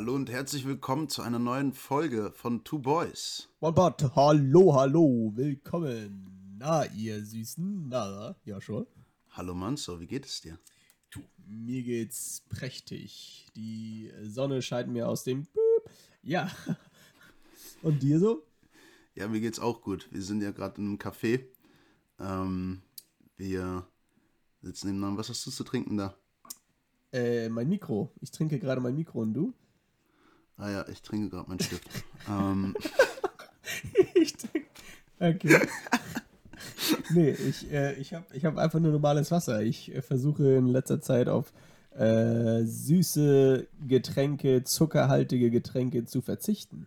Hallo und herzlich willkommen zu einer neuen Folge von Two Boys. One Bot, hallo, hallo, willkommen. Na, ihr Süßen, na, ja schon. Hallo Manso, wie geht es dir? Du, mir geht's prächtig. Die Sonne scheint mir aus dem. Ja. Und dir so? Ja, mir geht's auch gut. Wir sind ja gerade in einem Café. Ähm, wir sitzen nebeneinander. Was hast du zu trinken da? Äh, mein Mikro. Ich trinke gerade mein Mikro und du? Ah ja, ich trinke gerade meinen Stift. ähm. ich trinke. Okay. nee, ich, äh, ich habe ich hab einfach nur normales Wasser. Ich äh, versuche in letzter Zeit auf äh, süße Getränke, zuckerhaltige Getränke zu verzichten.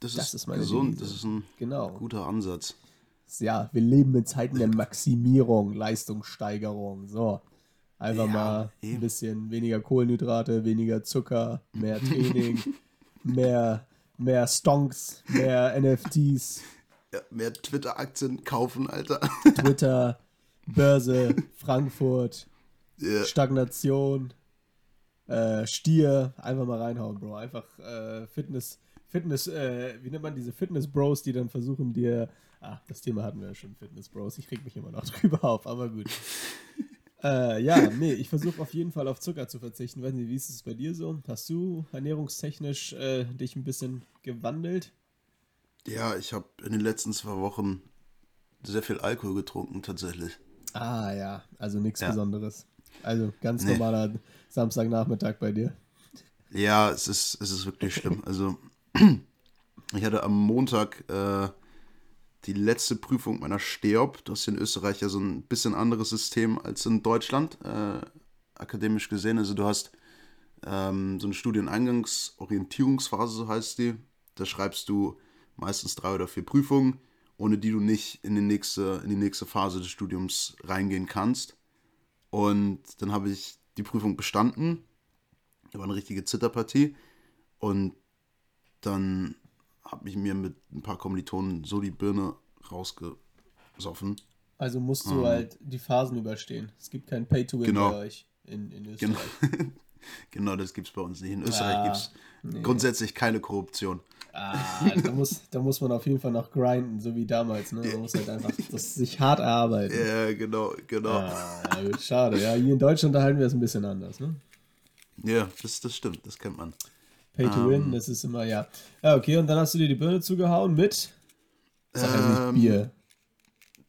Das, das ist, ist gesund, Devise. das ist ein genau. guter Ansatz. Ja, wir leben in Zeiten der Maximierung, Leistungssteigerung. So. Einfach ja, mal eben. ein bisschen weniger Kohlenhydrate, weniger Zucker, mehr Training, mehr, mehr Stonks, mehr NFTs. Ja, mehr Twitter-Aktien kaufen, Alter. Twitter, Börse, Frankfurt, yeah. Stagnation, äh, Stier, einfach mal reinhauen, Bro. Einfach äh, Fitness, Fitness, äh, wie nennt man diese Fitness-Bros, die dann versuchen dir, ah, das Thema hatten wir ja schon, Fitness-Bros, ich reg mich immer noch drüber auf, aber gut. Äh, ja, nee, ich versuche auf jeden Fall auf Zucker zu verzichten. Weiß nicht, wie ist es bei dir so? Hast du ernährungstechnisch äh, dich ein bisschen gewandelt? Ja, ich habe in den letzten zwei Wochen sehr viel Alkohol getrunken, tatsächlich. Ah ja, also nichts ja. Besonderes. Also ganz nee. normaler Samstagnachmittag bei dir. Ja, es ist, es ist wirklich schlimm. Also ich hatte am Montag äh, die letzte Prüfung meiner STEOP. Das ist in Österreich ja so ein bisschen anderes System als in Deutschland, äh, akademisch gesehen. Also du hast ähm, so eine Studieneingangsorientierungsphase, so heißt die. Da schreibst du meistens drei oder vier Prüfungen, ohne die du nicht in die nächste, in die nächste Phase des Studiums reingehen kannst. Und dann habe ich die Prüfung bestanden. Da war eine richtige Zitterpartie. Und dann habe ich mir mit ein paar Kommilitonen so die Birne rausgesoffen. Also musst du ähm, halt die Phasen überstehen. Es gibt kein Pay-to-Win genau. bei euch in, in Österreich. Genau, genau das gibt es bei uns nicht. In Österreich ah, gibt es nee. grundsätzlich keine Korruption. Ah, da muss, da muss man auf jeden Fall noch grinden, so wie damals. Ne? Man muss halt einfach das sich hart erarbeiten. Ja, genau, genau. Ah, schade, ja. Hier in Deutschland halten wir es ein bisschen anders. Ne? Ja, das, das stimmt, das kennt man. Pay to win, ähm, das ist immer, ja. Ja, okay, und dann hast du dir die Birne zugehauen mit? Sag ähm, Bier.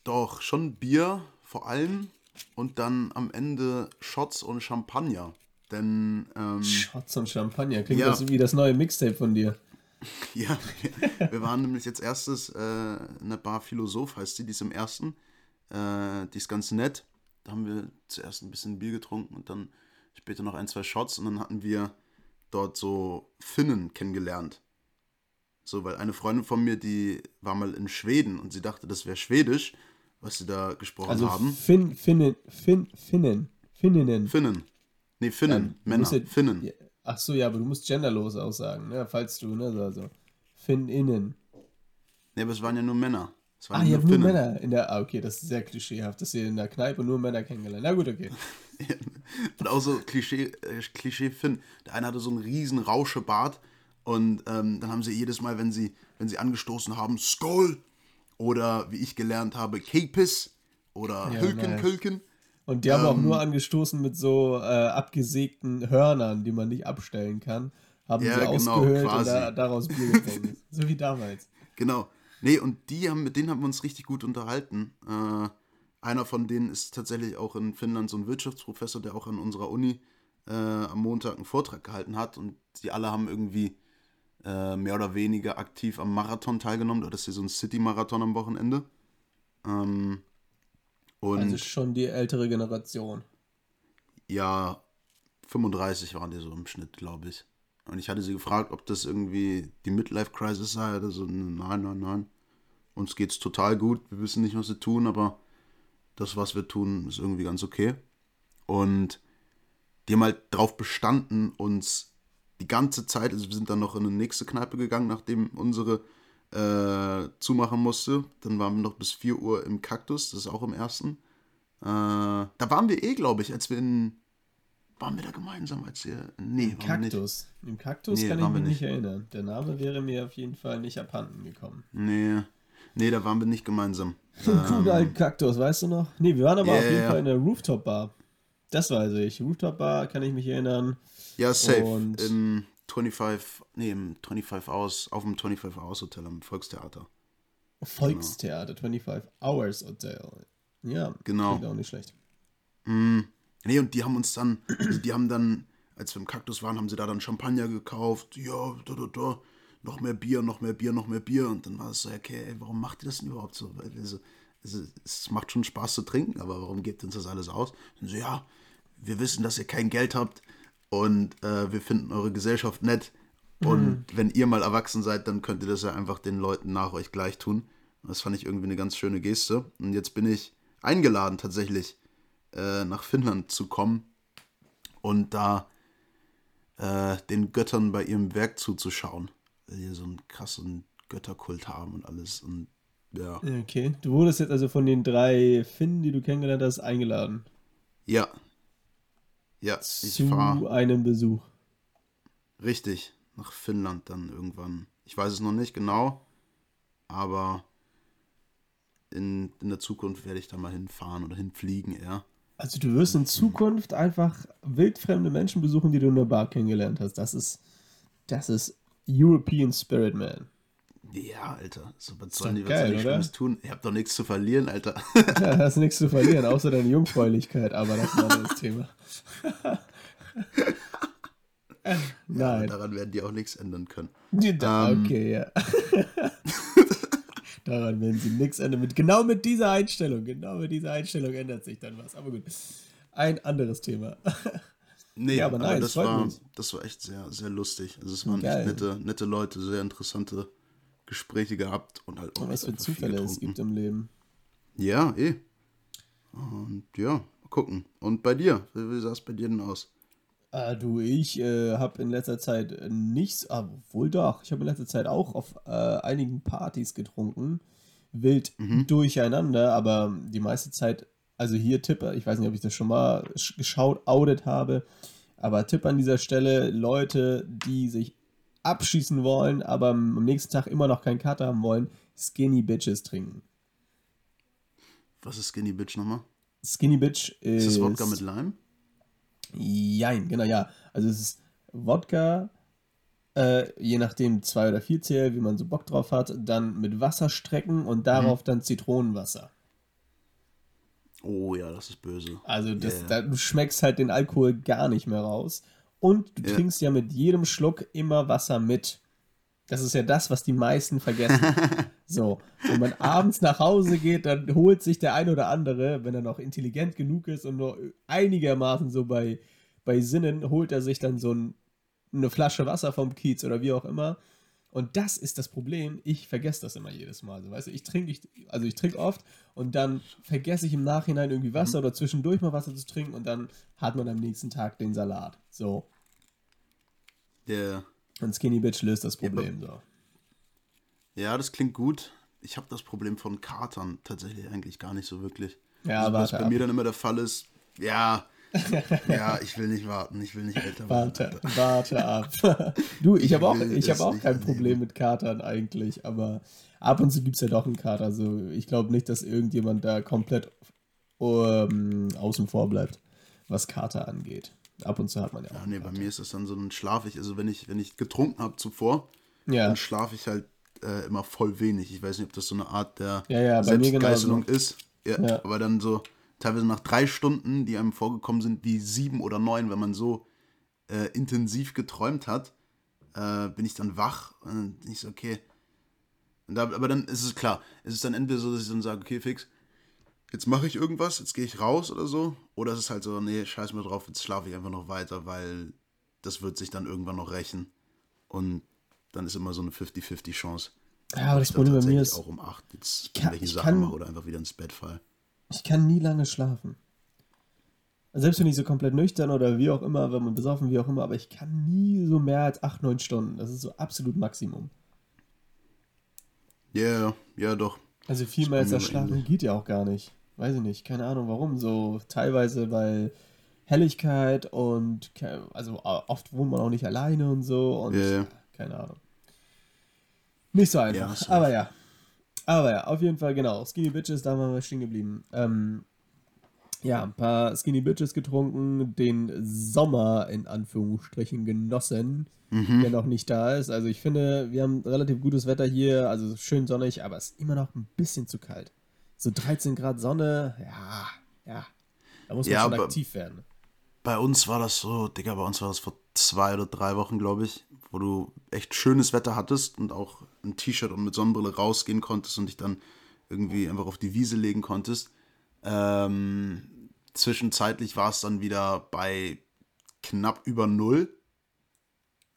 Doch, schon Bier vor allem und dann am Ende Shots und Champagner. Denn. Ähm, Shots und Champagner, klingt ja. das wie das neue Mixtape von dir. ja, wir, wir waren nämlich jetzt erstes äh, in der Bar Philosoph, heißt sie, die ist im ersten. Äh, die ist ganz nett. Da haben wir zuerst ein bisschen Bier getrunken und dann später noch ein, zwei Shots und dann hatten wir dort so Finnen kennengelernt. So, weil eine Freundin von mir, die war mal in Schweden und sie dachte, das wäre Schwedisch, was sie da gesprochen also haben. Fin, Finnen, Fin, Finnen, Finninnen. Finnen. Nee, Finnen, ja, Männer, ja, Finnen. Ach so, ja, aber du musst genderlos aussagen, ne, falls du, ne, also Finninnen. Nee, aber es waren ja nur Männer. Ah, ihr habt nur Männer in der, ah, okay, das ist sehr klischeehaft, dass ihr in der Kneipe nur Männer kennengelernt. Na gut, okay. und auch so Klischee, äh, Klischee Finn. Der eine hatte so einen riesen Rauschebart und ähm, dann haben sie jedes Mal, wenn sie, wenn sie angestoßen haben, Skoll oder wie ich gelernt habe, Kepis oder ja, Hülken, nice. Hülken. Und die ähm, haben auch ähm, nur angestoßen mit so äh, abgesägten Hörnern, die man nicht abstellen kann. Haben ja, sie genau, ausgehöhlt quasi. und da, daraus Bier getrunken. so wie damals. Genau. Nee, und die haben, mit denen haben wir uns richtig gut unterhalten. Äh, einer von denen ist tatsächlich auch in Finnland so ein Wirtschaftsprofessor, der auch an unserer Uni äh, am Montag einen Vortrag gehalten hat. Und die alle haben irgendwie äh, mehr oder weniger aktiv am Marathon teilgenommen. Das ist hier so ein City-Marathon am Wochenende. Ähm, und also schon die ältere Generation. Ja, 35 waren die so im Schnitt, glaube ich. Und ich hatte sie gefragt, ob das irgendwie die Midlife-Crisis sei. Oder so, nein, nein, nein. Uns geht's total gut. Wir wissen nicht, was wir tun, aber das, was wir tun, ist irgendwie ganz okay. Und die haben halt drauf bestanden, uns die ganze Zeit, also wir sind dann noch in eine nächste Kneipe gegangen, nachdem unsere äh, zumachen musste. Dann waren wir noch bis 4 Uhr im Kaktus, das ist auch im ersten. Äh, da waren wir eh, glaube ich, als wir in, waren wir da gemeinsam, als ihr. Nee, Im Kaktus. Im Kaktus nee, kann ich mich nicht erinnern. Der Name wäre mir auf jeden Fall nicht abhanden gekommen. Nee. Nee, da waren wir nicht gemeinsam. Im coolen alten Kaktus, weißt du noch? Nee, wir waren aber yeah, auf jeden. Fall in der Rooftop-Bar. Das weiß ich. Rooftop-Bar kann ich mich erinnern. Ja, safe. Und Im 25, nee, im 25 Hours, auf dem 25 Hours Hotel am Volkstheater. Volkstheater, genau. 25 Hours Hotel. Ja, genau. auch nicht schlecht. Mm, nee, und die haben uns dann, also die haben dann, als wir im Kaktus waren, haben sie da dann Champagner gekauft. Ja, da, da, da. Noch mehr Bier, noch mehr Bier, noch mehr Bier. Und dann war es so, okay, ey, warum macht ihr das denn überhaupt so? Also, es macht schon Spaß zu trinken, aber warum gebt uns das alles aus? Und so, ja, wir wissen, dass ihr kein Geld habt und äh, wir finden eure Gesellschaft nett. Und mhm. wenn ihr mal erwachsen seid, dann könnt ihr das ja einfach den Leuten nach euch gleich tun. Das fand ich irgendwie eine ganz schöne Geste. Und jetzt bin ich eingeladen, tatsächlich äh, nach Finnland zu kommen und da äh, den Göttern bei ihrem Werk zuzuschauen. Weil die so einen krassen Götterkult haben und alles. Und ja. Okay. Du wurdest jetzt also von den drei Finnen, die du kennengelernt hast, eingeladen. Ja. Ja, ich zu fahr einem Besuch. Richtig, nach Finnland dann irgendwann. Ich weiß es noch nicht genau, aber in, in der Zukunft werde ich da mal hinfahren oder hinfliegen eher. Also du wirst in Zukunft einfach wildfremde Menschen besuchen, die du in der Bar kennengelernt hast. Das ist, das ist European Spirit, man. Ja, Alter. So, was sollen die, was geil, ich tun? Ich hab doch nichts zu verlieren, Alter. Ja, hast nichts zu verlieren, außer deine Jungfräulichkeit, aber das ist ein anderes Thema. Nein. Ja, daran werden die auch nichts ändern können. Ja, ähm, okay, ja. daran werden sie nichts ändern. Mit, genau mit dieser Einstellung, genau mit dieser Einstellung ändert sich dann was. Aber gut, ein anderes Thema. Nee, ja, aber, nein, das, war, das war echt sehr, sehr lustig. Also es waren Geil. echt nette, nette Leute, sehr interessante Gespräche gehabt und halt auch. Was für Zufälle es gibt im Leben. Ja, eh. Und ja, mal gucken. Und bei dir? Wie, wie sah es bei dir denn aus? Ah, du, ich äh, habe in letzter Zeit nichts, ah, wohl doch, ich habe in letzter Zeit auch auf äh, einigen Partys getrunken. Wild mhm. durcheinander, aber die meiste Zeit, also hier Tippe, ich weiß nicht, ob ich das schon mal geschaut, audit habe, aber Tipp an dieser Stelle, Leute, die sich abschießen wollen, aber am nächsten Tag immer noch keinen Kater haben wollen, Skinny Bitches trinken. Was ist Skinny Bitch nochmal? Skinny Bitch ist. Ist das Wodka mit Lime? Jein, genau, ja. Also es ist Wodka, äh, je nachdem 2 oder 4 CL, wie man so Bock drauf hat, dann mit Wasser strecken und darauf mhm. dann Zitronenwasser. Oh ja, das ist böse. Also das, yeah. da, du schmeckst halt den Alkohol gar nicht mehr raus. Und du ja. trinkst ja mit jedem Schluck immer Wasser mit. Das ist ja das, was die meisten vergessen. so, wenn man abends nach Hause geht, dann holt sich der ein oder andere, wenn er noch intelligent genug ist und nur einigermaßen so bei, bei Sinnen, holt er sich dann so ein, eine Flasche Wasser vom Kiez oder wie auch immer. Und das ist das Problem. Ich vergesse das immer jedes Mal. Also, weißt du, ich trinke, ich, also ich trinke oft und dann vergesse ich im Nachhinein irgendwie Wasser mhm. oder zwischendurch mal Wasser zu trinken und dann hat man am nächsten Tag den Salat. So. Ja. Yeah. Und Skinny Bitch löst das Problem ja, so. Ja, das klingt gut. Ich habe das Problem von Katern tatsächlich eigentlich gar nicht so wirklich. Ja, also, was bei ab. mir dann immer der Fall ist, ja, ja, ich will nicht warten, ich will nicht älter werden. Warte, warte ab. du, ich, ich habe auch, ich hab auch kein Problem mit Katern eigentlich, aber ab und zu gibt es ja doch einen Kater. Also ich glaube nicht, dass irgendjemand da komplett um, außen vor bleibt, was Kater angeht. Ab und zu hat man ja auch. Ja, nee, bei mir ist das dann so ein schlafig. Also wenn ich, wenn ich getrunken habe zuvor, ja. dann schlafe ich halt äh, immer voll wenig. Ich weiß nicht, ob das so eine Art der ja, ja, Selbstgeißelung ist. Ja, ja, Aber dann so teilweise nach drei Stunden, die einem vorgekommen sind, wie sieben oder neun, wenn man so äh, intensiv geträumt hat, äh, bin ich dann wach und dann bin ich so, okay. Da, aber dann ist es klar, es ist dann entweder so, dass ich dann sage, okay, fix, jetzt mache ich irgendwas, jetzt gehe ich raus oder so. Oder es ist halt so, nee, scheiß mir drauf, jetzt schlafe ich einfach noch weiter, weil das wird sich dann irgendwann noch rächen. Und dann ist immer so eine 50-50 Chance. Ja, aber das Problem bei mir ist. auch um 8 jetzt kann, welche Sachen mache oder einfach wieder ins Bett fall. Ich kann nie lange schlafen. Selbst wenn ich so komplett nüchtern oder wie auch immer, wenn man besoffen, wie auch immer, aber ich kann nie so mehr als 8, 9 Stunden. Das ist so absolut Maximum. Ja, yeah, ja, doch. Also viel mehr als das Schlafen geht ja auch gar nicht. Weiß ich nicht, keine Ahnung warum. So teilweise, weil Helligkeit und also oft wohnt man auch nicht alleine und so und Ja. keine Ahnung. Nicht so einfach, Ja, aber ja. Aber ja, auf jeden Fall, genau. Skinny Bitches, da waren wir stehen geblieben. Ähm, ja, ein paar Skinny Bitches getrunken, den Sommer in Anführungsstrichen genossen, der noch nicht da ist. Also ich finde, wir haben relativ gutes Wetter hier, also schön sonnig, aber es ist immer noch ein bisschen zu kalt. So 13 Grad Sonne, ja, ja. Da muss man Ja, schon aktiv werden. Bei uns war das so, Digga, bei uns war das vor zwei oder drei Wochen, glaube ich, wo du echt schönes Wetter hattest und auch ein T-Shirt und mit Sonnenbrille rausgehen konntest und dich dann irgendwie einfach auf die Wiese legen konntest. Ähm, zwischenzeitlich war es dann wieder bei knapp über null.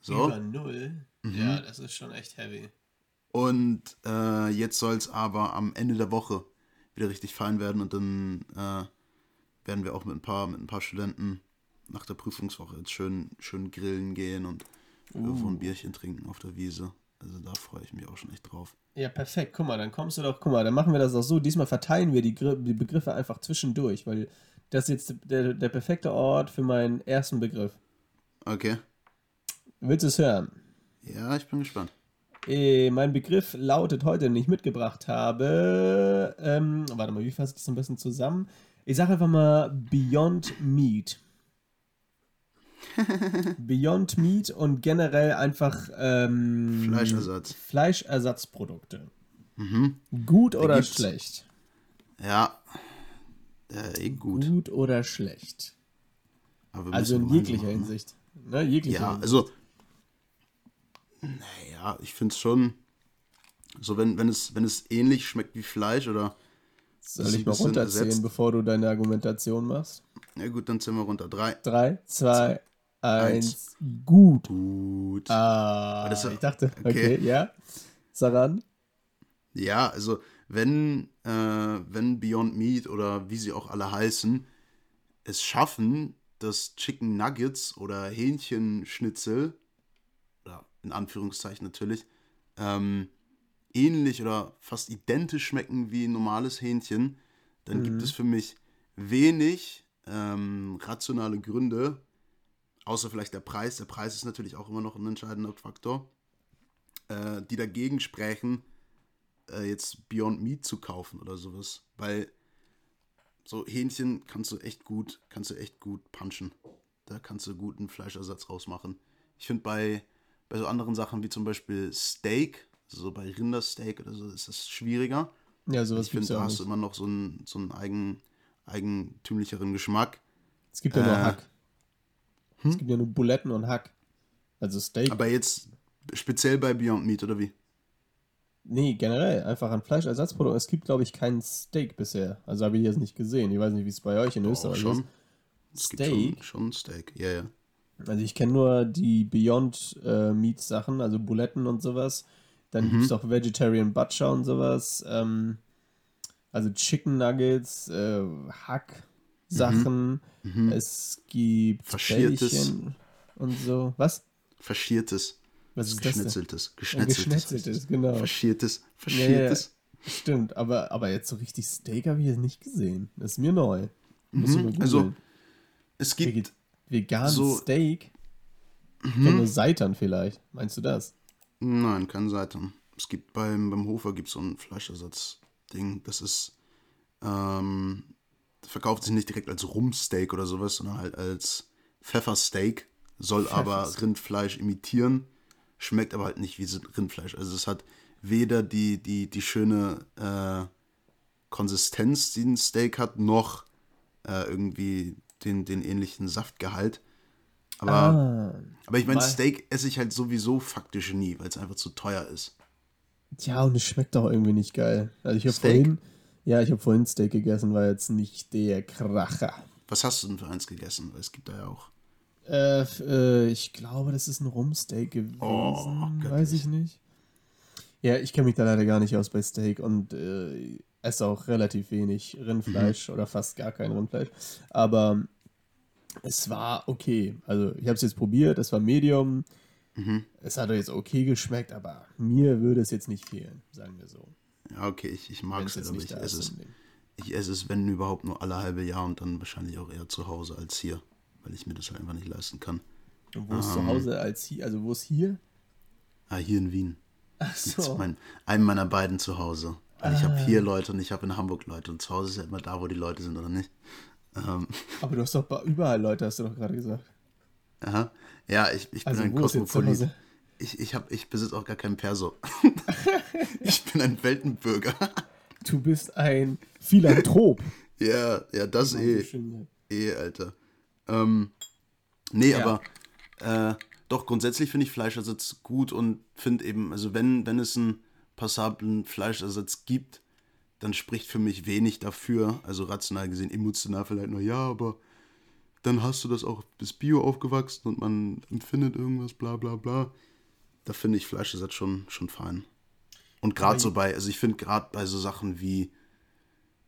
So. Über null? Ja, das ist schon echt heavy. Und äh, jetzt soll es aber am Ende der Woche wieder richtig fein werden und dann äh, werden wir auch mit ein paar, mit ein paar Studenten nach der Prüfungswoche jetzt schön, schön grillen gehen und irgendwo ein Bierchen trinken auf der Wiese. Also da freue ich mich auch schon echt drauf. Ja, perfekt. Guck mal, dann kommst du doch, guck mal, dann machen wir das auch so. Diesmal verteilen wir die, die Begriffe einfach zwischendurch, weil das ist jetzt der, der perfekte Ort für meinen ersten Begriff. Okay. Willst du es hören? Ja, ich bin gespannt. Äh, mein Begriff lautet heute, den ich mitgebracht habe. Ähm, warte mal, wie fasse ich das am besten zusammen? Ich sage einfach mal Beyond Meat. Beyond Meat und generell einfach ähm, Fleischersatz. Fleischersatzprodukte. Gut oder schlecht? Ja. Äh, eh gut. Gut oder schlecht? Also in jeglicher machen, ne? Hinsicht. Ne, jeglicher Ja, Hinsicht. also. Naja, ich finde es schon. So, wenn, wenn, es, wenn es ähnlich schmeckt wie Fleisch oder. Soll ich mal runterzählen, bevor du deine Argumentation machst? Ja, gut, dann sind wir runter. Drei. Drei, zwei, eins, Eins. gut. Gut. Ah, das ist- ich dachte, okay, okay. ja. Saran? Ja, also, wenn, äh, wenn Beyond Meat oder wie sie auch alle heißen, es schaffen, dass Chicken Nuggets oder Hähnchenschnitzel, oder in Anführungszeichen natürlich, ähm, ähnlich oder fast identisch schmecken wie normales Hähnchen, dann gibt es für mich wenig ähm, rationale Gründe, außer vielleicht der Preis. Der Preis ist natürlich auch immer noch ein entscheidender Faktor, äh, die dagegen sprechen, äh, jetzt Beyond Meat zu kaufen oder sowas. Weil so Hähnchen kannst du echt gut, kannst du echt gut punchen. Da kannst du guten Fleischersatz rausmachen. Ich finde bei, bei so anderen Sachen wie zum Beispiel Steak, so bei Rindersteak oder so, ist das schwieriger. Ja, sowas Ich finde, da hast du immer noch so einen, so einen eigen, eigentümlicheren Geschmack. Es gibt ja nur äh, Hack. Es gibt ja nur Buletten und Hack. Also Steak. Aber jetzt speziell bei Beyond Meat oder wie? nee, generell, einfach an Fleischersatzprodukten. Es gibt, glaube ich, kein Steak bisher. Also habe ich jetzt nicht gesehen. Ich weiß nicht, wie es bei euch in Auch Österreich schon. ist. Es gibt Steak? schon, schon Steak. Ja, ja. Also ich kenne nur die Beyond äh, Meat Sachen, also Buletten und sowas. Dann Mhm. gibt es auch Vegetarian Butcher und sowas. Ähm, also Chicken Nuggets, äh, Hack Sachen. Es gibt Mhm. Faschiertes. Bällchen und so. Was? Faschiertes. Was ist das denn? Geschnetzeltes. Ja, Geschnetzeltes. Geschnetzeltes, genau. Faschiertes. Ja, ja, Faschiertes. Stimmt, aber, aber jetzt so richtig Steak habe ich jetzt nicht gesehen. Das ist mir neu. Googeln. Also, Es gibt. Vegan so- Mhm. Steak? Ich kenn nur Seitan vielleicht. Meinst du das? Nein, kein Seitan. Es gibt beim, beim Hofer gibt so ein Fleischersatz-Ding. Das ist. Ähm, verkauft sich nicht direkt als Rumsteak oder sowas, sondern halt als Pfeffersteak. Soll aber. Rindfleisch imitieren. Schmeckt aber halt nicht wie Rindfleisch. Also es hat weder die, die, die schöne äh, Konsistenz, die ein Steak hat, noch äh, irgendwie den, den ähnlichen Saftgehalt. Aber, Ah. aber ich meine, Steak esse ich halt sowieso faktisch nie, weil es einfach zu teuer ist. Ja, und es schmeckt auch irgendwie nicht geil. Also ich habe vorhin, ja, ich habe vorhin Steak gegessen, war jetzt nicht der Kracher. Was hast du denn für eins gegessen? Weil es gibt da ja auch. Äh, äh, ich glaube, das ist ein Rumsteak gewesen. Oh, weiß ich nicht. Ja, ich kenne mich da leider gar nicht aus bei Steak und äh, esse auch relativ wenig Rindfleisch oder fast gar kein Rindfleisch. Aber es war okay. Also ich habe es jetzt probiert, es war Medium. Es hat jetzt okay geschmeckt, aber mir würde es jetzt nicht fehlen, sagen wir so. Ja, okay, ich, ich mag es, jetzt aber nicht ich esse es. Ich esse es, wenn überhaupt, nur alle halbe Jahr und dann wahrscheinlich auch eher zu Hause als hier. weil ich mir das halt einfach nicht leisten kann. Und wo ist zu Hause als hier? Also wo ist hier? Ah, hier in Wien. Ach Das ist so. mein, einem meiner beiden zu Hause. Weil ich habe hier Leute und ich habe in Hamburg Leute. Und zu Hause ist ja immer da, wo die Leute sind, oder nicht? Ähm, Aber du hast doch überall Leute, hast du doch gerade gesagt. aha. Ja, ich, ich bin Also ein Kosmopolit. Ich, ich, hab, ich besitze auch gar keinen Perso. ich bin ein Weltenbürger. Du bist ein Philanthrop. ja, ja, das eh. schön. Eh, Alter. Ähm, nee, Ja. aber äh, doch, grundsätzlich finde ich Fleischersatz gut und finde eben, also wenn, wenn es einen passablen Fleischersatz gibt, dann spricht für mich wenig dafür, also rational gesehen, emotional vielleicht nur, ja, aber dann hast du das auch bis Bio aufgewachsen und man empfindet irgendwas, bla bla bla. Da finde ich Fleischersatz schon, schon fein. Und gerade so bei, also ich finde gerade bei so Sachen wie,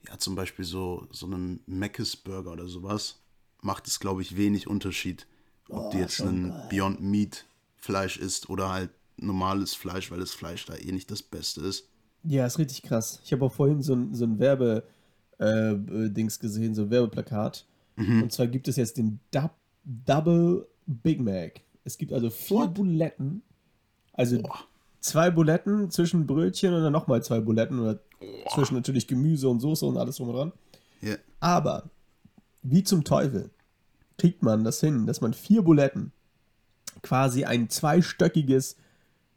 ja, zum Beispiel so, so einen Mc's Burger oder sowas, macht es, glaube ich, wenig Unterschied, ob du jetzt einen Beyond Meat Fleisch isst oder halt normales Fleisch, weil das Fleisch da eh nicht das Beste ist. Ja, ist richtig krass. Ich habe auch vorhin so ein, so ein Werbe-Dings gesehen, so ein Werbeplakat. Mhm. Und zwar gibt es jetzt den Dub Double Big Mac. Es gibt also vier What? Buletten. Also Boah. zwei Buletten zwischen Brötchen und dann nochmal zwei Buletten. Oder zwischen natürlich Gemüse und Soße und alles drum und dran. Ja, Aber wie zum Teufel kriegt man das hin, dass man vier Buletten quasi ein zweistöckiges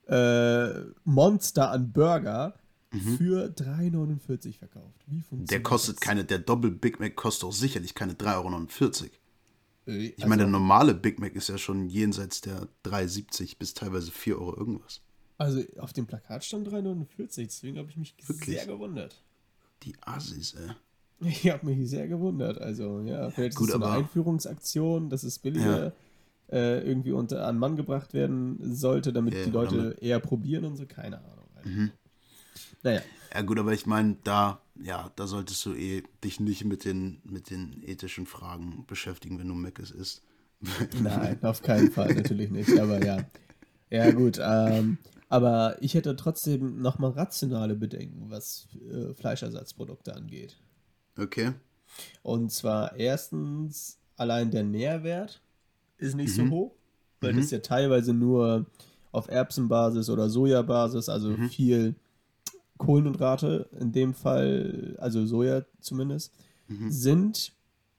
äh, Monster an Burger für 3,49 verkauft. Wie funktioniert Mhm. der kostet das? keine, der Doppel Big Mac kostet auch sicherlich keine 3,49 Euro. Äh, Ich meine, der normale Big Mac ist ja schon jenseits der 3,70 bis teilweise 4 Euro irgendwas. Also auf dem Plakat stand 3,49, deswegen habe ich mich Wirklich? sehr gewundert. Die Assis, ey. Ich habe mich sehr gewundert. Also ja, vielleicht Gut, ist es so eine Einführungsaktion, dass es billiger äh, irgendwie unter an Mann gebracht werden sollte, damit Ja, die Leute eher probieren und so. Keine Ahnung. Also. Mhm. Naja, Ja gut, aber ich meine, da, ja, da solltest du eh dich nicht mit den, mit den ethischen Fragen beschäftigen, wenn du Meckes isst. nein, auf keinen Fall, natürlich nicht. Aber ja, ja gut. Ähm, aber ich hätte trotzdem nochmal rationale Bedenken, was äh, Fleischersatzprodukte angeht. Okay. Und zwar erstens, allein der Nährwert ist nicht Mhm. so hoch, weil das ja teilweise nur auf Erbsenbasis oder Sojabasis, also Mhm. viel Kohlenhydrate in dem Fall, also Soja zumindest, Mhm. sind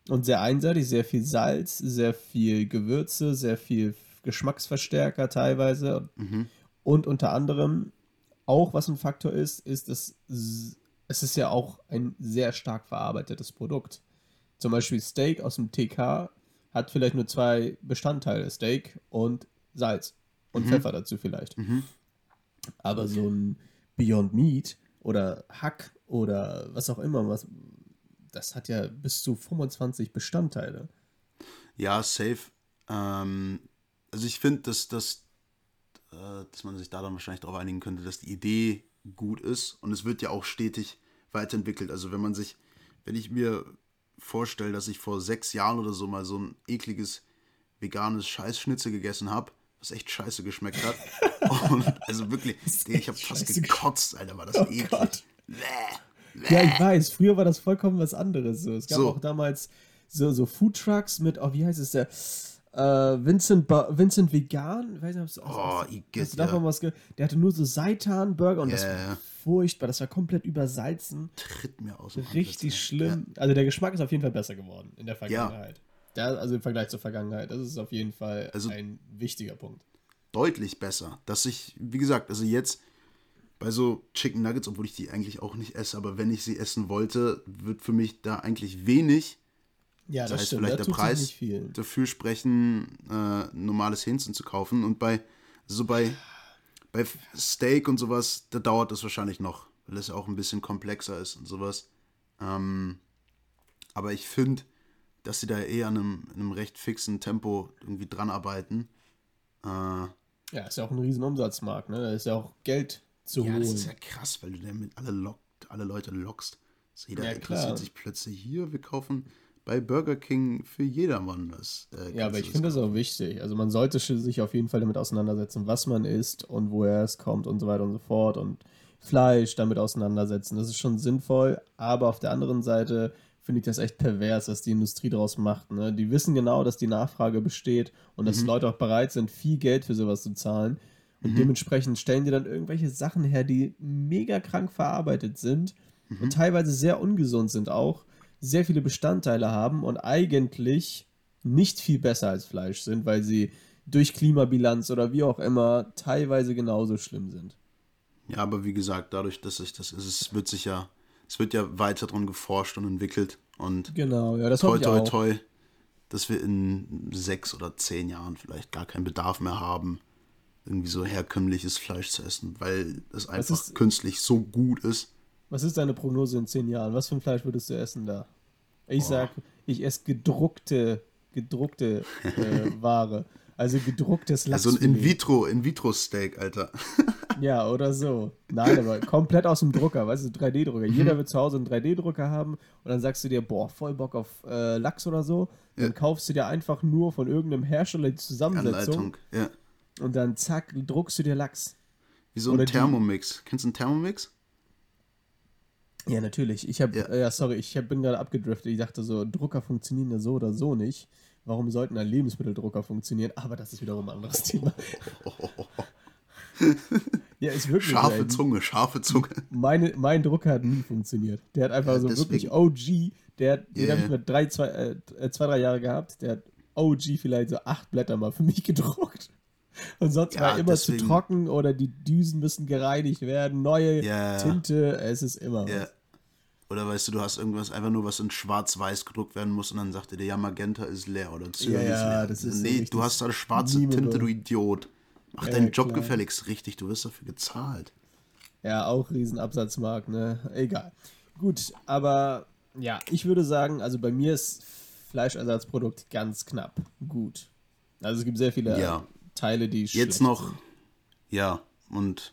und sehr einseitig, sehr viel Salz, sehr viel Gewürze, sehr viel Geschmacksverstärker teilweise Mhm. und unter anderem auch, was ein Faktor ist, ist, dass es ist ja auch ein sehr stark verarbeitetes Produkt. Zum Beispiel Steak aus dem TK hat vielleicht nur zwei Bestandteile, Steak und Salz und Pfeffer dazu vielleicht. Mhm. Aber so ein Beyond Meat oder Hack oder was auch immer, was, das hat ja bis zu 25 Bestandteile. Ja, safe. Ähm, also ich finde, dass, dass, äh, dass man sich da dann wahrscheinlich darauf einigen könnte, dass die Idee gut ist und es wird ja auch stetig weiterentwickelt. Also wenn man sich, wenn ich mir vorstelle, dass ich vor sechs Jahren oder so mal so ein ekliges veganes Scheißschnitzel gegessen habe, was echt scheiße geschmeckt hat. und also wirklich, ich habe fast gekotzt, Alter, war das Oh eklig. Gott. Ja, ich weiß, früher war das vollkommen was anderes. So. Es gab So. auch damals so, so Foodtrucks mit, oh, wie heißt es der? Äh, Vincent, ba Vincent Vegan? Ich weiß nicht, ob's- Oh, hast du davon ja. was Der hatte nur so Seitan-Burger und das Ja, war ja. furchtbar. Das war komplett übersalzen. Tritt mir aus Richtig Antlitz, schlimm. Also der Geschmack ist auf jeden Fall besser geworden in der Vergangenheit. Ja. Also im Vergleich zur Vergangenheit. Das ist auf jeden Fall Also- ein wichtiger Punkt. deutlich besser. Dass ich, wie gesagt, also jetzt bei so Chicken Nuggets, obwohl ich die eigentlich auch nicht esse, aber wenn ich sie essen wollte, wird für mich da eigentlich wenig, Ja, das das heißt stimmt. vielleicht da der Preis dafür sprechen, äh, normales Hähnchen zu kaufen. Und bei so bei, bei Steak und sowas, da dauert das wahrscheinlich noch, weil es ja auch ein bisschen komplexer ist und sowas. Ähm, aber ich finde, dass sie da eher an einem, in einem recht fixen Tempo irgendwie dran arbeiten. Äh, Ja, ist ja auch ein riesen Umsatzmarkt, ne? Da ist ja auch Geld zu Ja, holen. das ist ja krass, weil du damit alle, lockt, alle Leute lockst. Also jeder Ja, interessiert sich plötzlich hier, wir kaufen bei Burger King für jedermann was. Äh, Ja, aber ich finde das auch wichtig. Also man sollte sich auf jeden Fall damit auseinandersetzen, was man isst und woher es kommt und so weiter und so fort und Fleisch damit auseinandersetzen. Das ist schon sinnvoll, aber auf der anderen Seite finde ich das echt pervers, was die Industrie daraus macht. Ne? Die wissen genau, dass die Nachfrage besteht und dass Mhm. Leute auch bereit sind, viel Geld für sowas zu zahlen. Und Mhm. dementsprechend stellen die dann irgendwelche Sachen her, die mega krank verarbeitet sind Mhm. und teilweise sehr ungesund sind auch, sehr viele Bestandteile haben und eigentlich nicht viel besser als Fleisch sind, weil sie durch Klimabilanz oder wie auch immer teilweise genauso schlimm sind. Ja, aber wie gesagt, dadurch, dass sich das ist, es wird sich ja, es wird ja weiter dran geforscht und entwickelt und Genau, ja, das toi toi toi, dass wir in sechs oder zehn Jahren vielleicht gar keinen Bedarf mehr haben, irgendwie so herkömmliches Fleisch zu essen, weil es einfach ist- künstlich so gut ist. Was ist deine Prognose in zehn Jahren? Was für ein Fleisch würdest du essen da? Ich sag, ich esse gedruckte, gedruckte äh, Ware. Also gedrucktes Also ein. In-vitro, In-vitro-Steak, Alter. Ja, oder so. Nein, aber komplett aus dem Drucker, weißt du, 3D-Drucker. Mhm. Jeder wird zu Hause einen 3D-Drucker haben und dann sagst du dir, boah, voll Bock auf äh, Lachs oder so. Dann Ja. kaufst du dir einfach nur von irgendeinem Hersteller die Zusammensetzung Anleitung. Ja. und dann zack, druckst du dir Lachs. Wie so ein Oder die- Thermomix. Kennst du einen Thermomix? Ja, natürlich. Ich habe, Ja. ja. ja, sorry, ich hab, bin gerade abgedriftet. Ich dachte so, Drucker funktionieren ja so oder so nicht. Warum sollten ein Lebensmitteldrucker funktionieren? Aber das ist wiederum ein anderes Thema. Ja, ist wirklich Scharfe ey. Zunge, scharfe Zunge. Meine, mein Drucker hat nie funktioniert. Der hat einfach Ja, so deswegen- wirklich OG. Der hat, den Ja, habe ich ja. mit drei, zwei, äh, zwei, drei Jahre gehabt. Der hat OG vielleicht so acht Blätter mal für mich gedruckt. Und sonst Ja, war er immer zu deswegen- trocken oder die Düsen müssen gereinigt werden. Neue Ja. Tinte, es ist immer Ja. was. Oder weißt du, du hast irgendwas einfach nur, was in schwarz-weiß gedruckt werden muss und dann sagt er dir, ja, Magenta ist leer oder Cyan Ja, ist ja, leer. das ist nee, du hast da schwarze memeable. Tinte, du Idiot. Mach Ja, deinen Job klar. gefälligst richtig, du wirst dafür gezahlt. Ja, auch Riesenabsatzmarkt, ne? Egal. Gut, aber ja, ich würde sagen, also bei mir ist Fleischersatzprodukt ganz knapp gut. Also es gibt sehr viele Ja. Teile, die Jetzt noch, sind. ja, und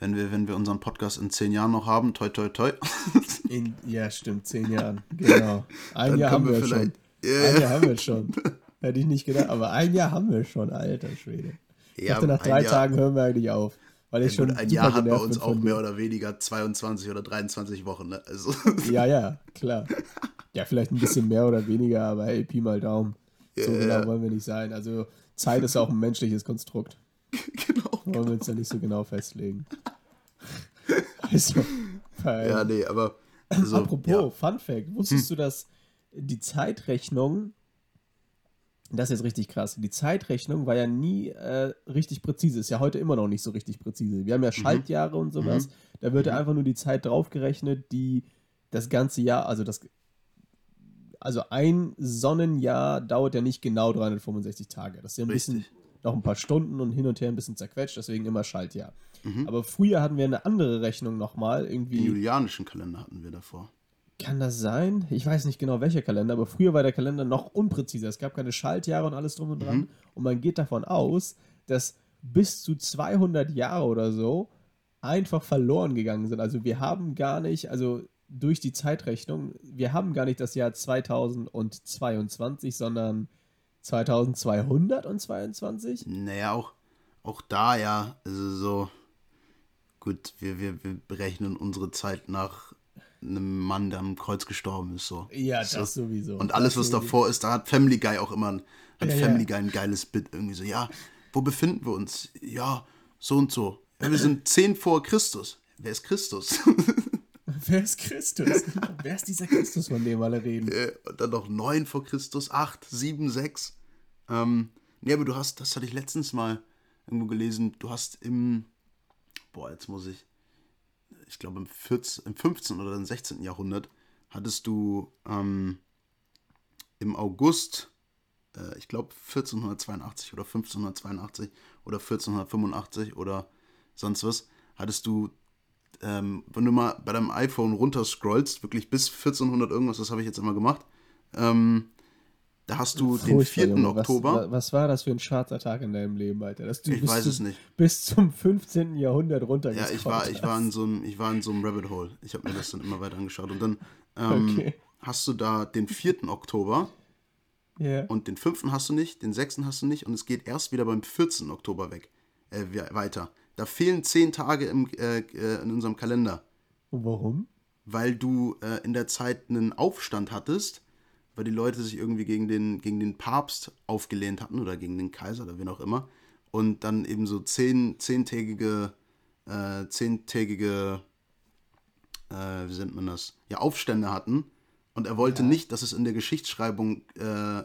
wenn wir, wenn wir unseren Podcast in zehn Jahren noch haben, toi toi toi, In, ja, stimmt, zehn Jahren. Genau. Ein Dann Jahr haben wir wir schon. Ja, ein ja. Jahr haben wir schon. Hätte ich nicht gedacht, aber ein Jahr haben wir schon, alter Schwede. Ich Ja, dachte, nach drei Jahr- Tagen hören wir eigentlich auf. Weil ich Ja, schon gut, ein Jahr hat bei uns auch mehr oder weniger 22 oder 23 Wochen, ne? Also, Ja, ja, klar. Ja, vielleicht ein bisschen mehr oder weniger, aber hey, Pi mal Daumen. So Ja. genau wollen wir nicht sein. Also Zeit ist auch ein menschliches Konstrukt. genau. Wollen wir uns ja nicht so genau festlegen. Also, Ja, nee, aber. Also, apropos, ja. Hm. Fun Fact, wusstest du, dass die Zeitrechnung, das ist jetzt richtig krass, die Zeitrechnung war ja nie äh, richtig präzise, ist ja heute immer noch nicht so richtig präzise. Wir haben Mhm. ja Schaltjahre und sowas, da wird ja einfach nur die Zeit draufgerechnet, die das ganze Jahr, also das also ein Sonnenjahr dauert ja nicht genau 365 Tage. Das ist ja ein bisschen Richtig. Noch ein paar Stunden und hin und her ein bisschen zerquetscht, deswegen immer Schaltjahr. Mhm. Aber früher hatten wir eine andere Rechnung nochmal, Den irgendwie. julianischen Kalender hatten wir davor. Kann das sein? Ich weiß nicht genau welcher Kalender, aber früher war der Kalender noch unpräziser. Es gab keine Schaltjahre und alles drum und dran. Mhm. Und man geht davon aus, dass bis zu 200 Jahre oder so einfach verloren gegangen sind. Also wir haben gar nicht, also durch die Zeitrechnung, wir haben gar nicht das Jahr 2022, sondern 2222? Naja, auch, auch da ja, also so, gut, wir, wir, wir berechnen unsere Zeit nach einem Mann, der am Kreuz gestorben ist, so. Ja, so. das sowieso. Und alles, was sowieso. davor ist, da hat Family Guy auch immer ein, hat Ja, Family. Guy ein geiles Bit irgendwie so, ja, wo befinden wir uns? Ja, so und so. Ja, wir sind 10 vor Christus. Wer ist Christus? Wer ist Christus? Wer ist dieser Christus, von dem alle reden? Äh, und dann noch 9 vor Christus, 8, 7, 6. Ähm, nee, aber du hast, das hatte ich letztens mal irgendwo gelesen, du hast im, boah, jetzt muss ich, ich glaube im, 14, im 15. oder im 16. Jahrhundert hattest du ähm, im August, äh, ich glaube 1482 oder 1582 oder 1485 oder sonst was, hattest du ähm, wenn du mal bei deinem iPhone runterscrollst, wirklich bis 1400 irgendwas, das habe ich jetzt immer gemacht, ähm, da hast du den Furchtbar, 4. Junge. Oktober. Was, was war das für ein schwarzer Tag in deinem Leben, Alter? Dass du Ich bis weiß zum, es nicht. Bis zum 15. Jahrhundert Ja, runtergescrollt ich war, ich war in so einem, ich war in so einem Rabbit Hole. Ich habe mir das dann immer weiter angeschaut. Und dann ähm, Okay. hast du da den 4. Oktober Ja. und den 5. hast du nicht, den 6. hast du nicht und es geht erst wieder beim 14. Oktober weg. Äh, we- weiter. Da fehlen 10 Tage im, äh, äh, in unserem Kalender. Und warum? weil du äh, in der Zeit einen Aufstand hattest, weil die Leute sich irgendwie gegen den, gegen den Papst aufgelehnt hatten oder gegen den Kaiser oder wen auch immer. Und dann eben so zehn, zehntägige, äh, zehntägige, äh, wie nennt man das? Ja, Aufstände hatten. Und er wollte ja. nicht, dass es in der Geschichtsschreibung äh,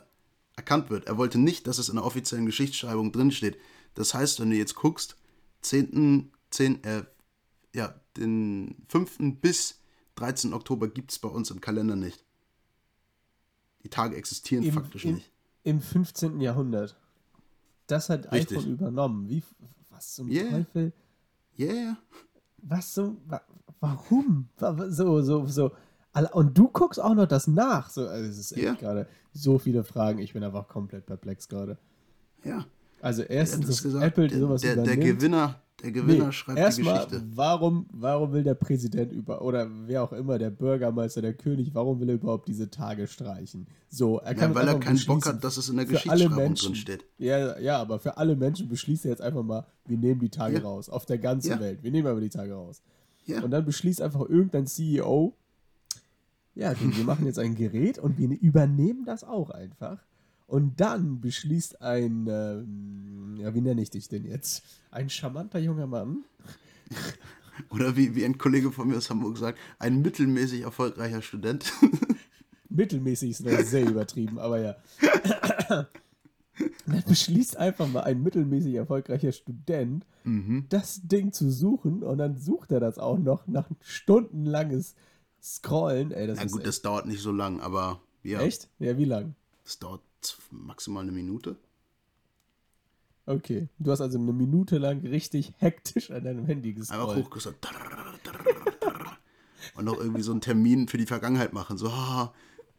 erkannt wird. Er wollte nicht, dass es in der offiziellen Geschichtsschreibung drinsteht. Das heißt, wenn du jetzt guckst, 10. 10, äh, ja, den 5. bis 13. Oktober gibt es bei uns im Kalender nicht. Die Tage existieren Im, faktisch im, nicht. Im 15. Jahrhundert. Das hat Richtig. iPhone übernommen. Wie, was zum yeah. Teufel? Yeah. Was so, warum? So, so, so. Und du guckst auch noch das nach. So, also es ist echt yeah. gerade so viele Fragen. Ich bin einfach komplett perplex gerade. Ja. Also erstens, dass Apple sowas der, der, der Gewinner der Gewinner nee, schreibt die Geschichte. Mal, warum, warum will der Präsident über, oder wer auch immer, der Bürgermeister, der König, warum will er überhaupt diese Tage streichen? So, er kann ja, weil er keinen Bock hat, dass es in der Geschichtsschreibung drin steht. Ja, ja, aber für alle Menschen beschließt er jetzt einfach mal, wir nehmen die Tage ja. raus. Auf der ganzen ja. Welt. Wir nehmen aber die Tage raus. Und dann beschließt einfach irgendein CEO, ja, wir machen jetzt ein Gerät und wir übernehmen das auch einfach. Und dann beschließt ein, ähm, ja, wie nenne ich dich denn jetzt? Ein charmanter junger Mann. Oder wie, wie ein Kollege von mir aus Hamburg sagt, ein mittelmäßig erfolgreicher Student. mittelmäßig ist noch sehr übertrieben, aber ja. dann beschließt einfach mal ein mittelmäßig erfolgreicher Student, mhm. das Ding zu suchen und dann sucht er das auch noch nach stundenlanges Scrollen. Ey, das Na gut, das dauert nicht so lang, aber ja. Echt? Ja, wie lang? Das dauert maximal eine Minute. Okay, du hast also eine Minute lang richtig hektisch an deinem Handy gescrollt. Einfach hochgesagt. Und noch irgendwie so einen Termin für die Vergangenheit machen. So,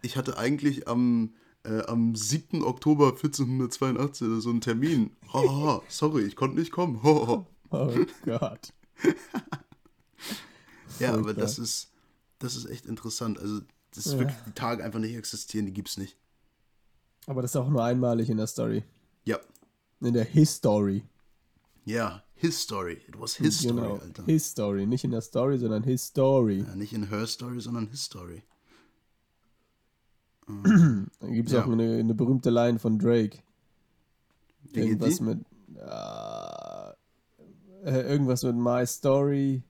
ich hatte eigentlich am, äh, am 7. Oktober 1482 so einen Termin. Oh, sorry, ich konnte nicht kommen. Oh, oh Gott. ja, aber das ist, das ist echt interessant. Also, das ist ja. wirklich, die Tage einfach nicht existieren, die gibt es nicht. Aber das ist auch nur einmalig in der Story. Ja. In der History. Ja, his story. It was his genau. story, Alter. His story. Nicht in der Story, sondern his story. Ja, nicht in her story, sondern his story. Dann gibt es ja. auch eine, eine, berühmte Line von Drake. Irgendwas mit. Uh, irgendwas mit My Story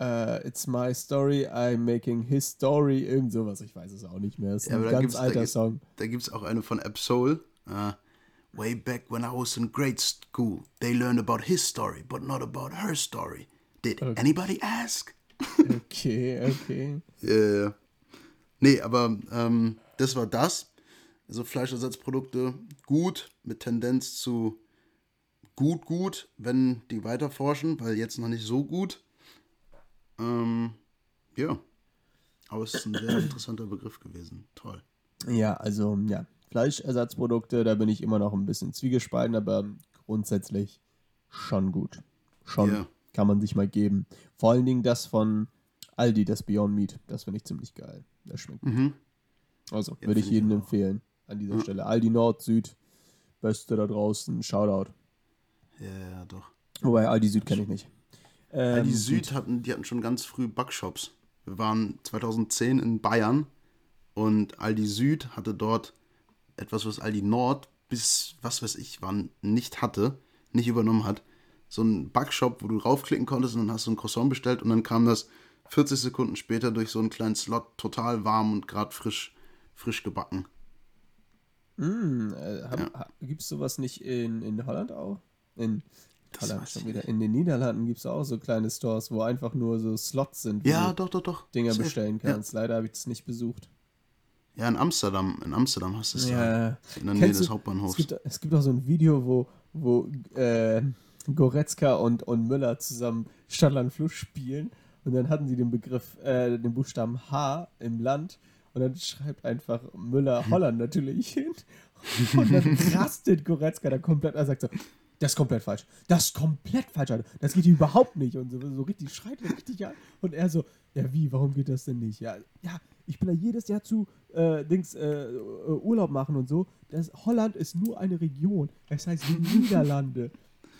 uh, It's My Story, I'm Making His Story, irgend sowas, ich weiß es auch nicht mehr. Ist ja, ein ganz alter da Song. Da gibt es auch eine von Absol. Uh, way back when I was in grade school, they learned about his story, but not about her story. Did okay. anybody ask? okay, okay. Yeah. Nee, aber ähm, das war das. Also Fleischersatzprodukte gut, mit Tendenz zu gut, gut, wenn die weiter forschen, weil jetzt noch nicht so gut. Ähm, ja. Aber es ist ein sehr interessanter Begriff gewesen. Toll. Ja, also, ja. Fleischersatzprodukte, da bin ich immer noch ein bisschen zwiegespalten, aber grundsätzlich schon gut. Schon. Yeah. Kann man sich mal geben. Vor allen Dingen das von Aldi, das Beyond Meat. Das finde ich ziemlich geil. Das schmeckt gut. Mhm. Also, ja, würde ich jedem empfehlen. An dieser ja. Stelle. Aldi Nord, Süd. Beste da draußen. Shoutout. Ja, ja, doch. Wobei Aldi Süd kenne ich nicht. Ähm, die Süd hatten, die hatten schon ganz früh Backshops. Wir waren 2010 in Bayern und Aldi Süd hatte dort etwas, was Aldi Nord bis, was weiß ich, wann nicht hatte, nicht übernommen hat. So ein Backshop, wo du raufklicken konntest und dann hast du ein Croissant bestellt und dann kam das 40 Sekunden später durch so einen kleinen Slot total warm und gerade frisch, frisch gebacken. Mm, äh, ja. Gibt es sowas nicht in, in Holland auch? In Holland schon wieder. In den Niederlanden gibt es auch so kleine Stores, wo einfach nur so Slots sind, wo ja, doch, doch, doch. Dinger Safe. bestellen kannst. Ja. Leider habe ich das nicht besucht. Ja, in Amsterdam. In Amsterdam hast du es ja. da. In der Nähe des Hauptbahnhofs. Es gibt, es gibt auch so ein Video, wo, wo äh, Goretzka und, und Müller zusammen Stadtland Fluss spielen. Und dann hatten sie den Begriff, äh, den Buchstaben H im Land. Und dann schreibt einfach Müller Holland natürlich hin. Und dann rastet Goretzka da komplett. Er sagt so: das ist komplett falsch. Das ist komplett falsch, Alter. Das geht überhaupt nicht. Und so, so richtig schreit er richtig an. Und er so, ja, wie, warum geht das denn nicht? Ja, ja, ich bin da jedes Jahr zu äh, Dings, äh, Urlaub machen und so. Das, Holland ist nur eine Region. Es heißt Niederlande.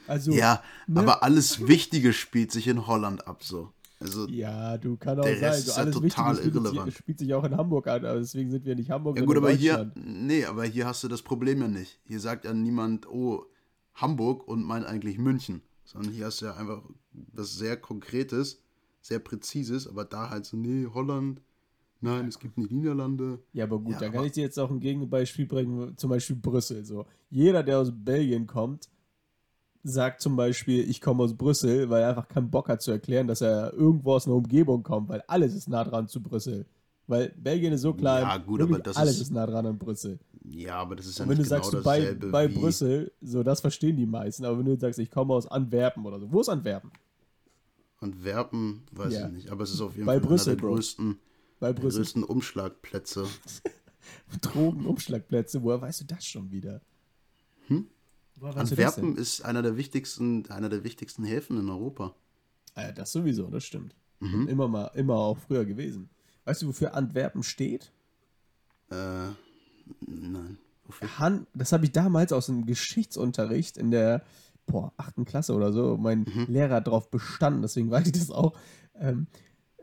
Also, ja, ne? aber alles Wichtige spielt sich in Holland ab, so. Also, ja, du kann auch der sein. Rest So ist ja alles total Wichtige spielt, irrelevant. sich- spielt sich auch in Hamburg an, aber deswegen sind wir nicht Hamburg. ja gut, aber hier, nee, aber hier hast du das Problem ja nicht. Hier sagt ja niemand, oh, Hamburg und meint eigentlich München. Sondern hier hast du ja einfach was sehr Konkretes, sehr Präzises, aber da halt so, nee, Holland, nein, es gibt die Niederlande. Ja, aber gut, Ja, da kann ich dir jetzt auch ein Gegenbeispiel bringen, zum Beispiel Brüssel. So. Jeder, der aus Belgien kommt, sagt zum Beispiel, ich komme aus Brüssel, weil er einfach keinen Bock hat zu erklären, dass er irgendwo aus einer Umgebung kommt, weil alles ist nah dran zu Brüssel. Weil Belgien ist so klein, Ja, gut, aber das alles ist- ist nah dran an Brüssel. Ja, aber das ist ja Und wenn du nicht genau sagst, du bei, dasselbe bei wie Brüssel, so das verstehen die meisten, aber wenn du sagst, ich komme aus Antwerpen oder so, wo ist Antwerpen? Antwerpen, weiß Ja. ich nicht, aber es ist auf jeden Bei Fall Brüssel, einer der Bro. größten, Bei der Brüssel. größten Umschlagplätze. Drogenumschlagplätze, woher weißt du das schon wieder? Hm? Du? Antwerpen ist einer der wichtigsten, einer der wichtigsten Häfen in Europa. Ah, Ja, das sowieso, das stimmt. Mhm. Immer mal, immer auch früher gewesen. Weißt du, wofür Antwerpen steht? Äh, nein. Wofür? Han, das habe ich damals aus dem Geschichtsunterricht in der boah, achten Klasse oder so, mein Mhm. Lehrer drauf bestanden, deswegen weiß ich das auch. Ähm,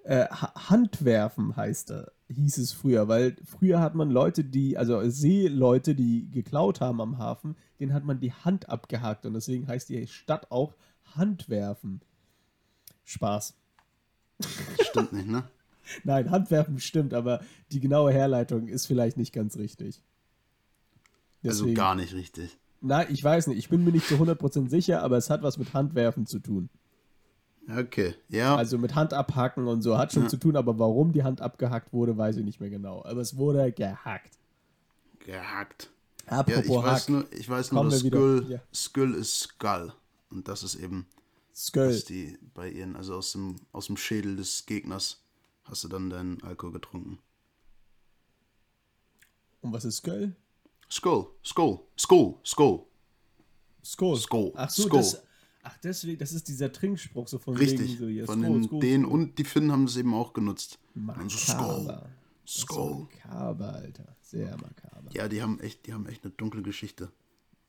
äh, Ha- Handwerfen heißt er, hieß es früher, weil früher hat man Leute, die, also Seeleute, die geklaut haben am Hafen, denen hat man die Hand abgehakt und deswegen heißt die Stadt auch Handwerfen. Spaß. Stimmt nicht, ne? Nein, Handwerfen stimmt, aber die genaue Herleitung ist vielleicht nicht ganz richtig. Also Deswegen- gar nicht richtig. Nein, ich weiß nicht. Ich bin mir nicht zu 100% sicher, aber es hat was mit Handwerfen zu tun. Okay, ja. Also mit Hand abhacken und so hat schon Ja. zu tun, aber warum die Hand abgehackt wurde, weiß ich nicht mehr genau. Aber es wurde gehackt. gehackt. Ja, Apropos ich weiß nur, ich weiß nur dass Skull, ja. Skull ist Skull. Und das ist eben, Skull. die bei ihren, also aus dem, aus dem Schädel des Gegners hast du dann deinen Alkohol getrunken. Und was ist Skull? Skull, Skull, Skull, Skull. Skull. Skull, Ach so, Skull. Das, ach deswegen, das ist dieser Trinkspruch so von Richtig. wegen so hier. Von Skull, den, Skull, den Skull. und die Finnen haben es eben auch genutzt. Skull, Makaber. Das war Skull. Makaber, Alter. Sehr makaber. Ja, die haben echt, die haben echt eine dunkle Geschichte.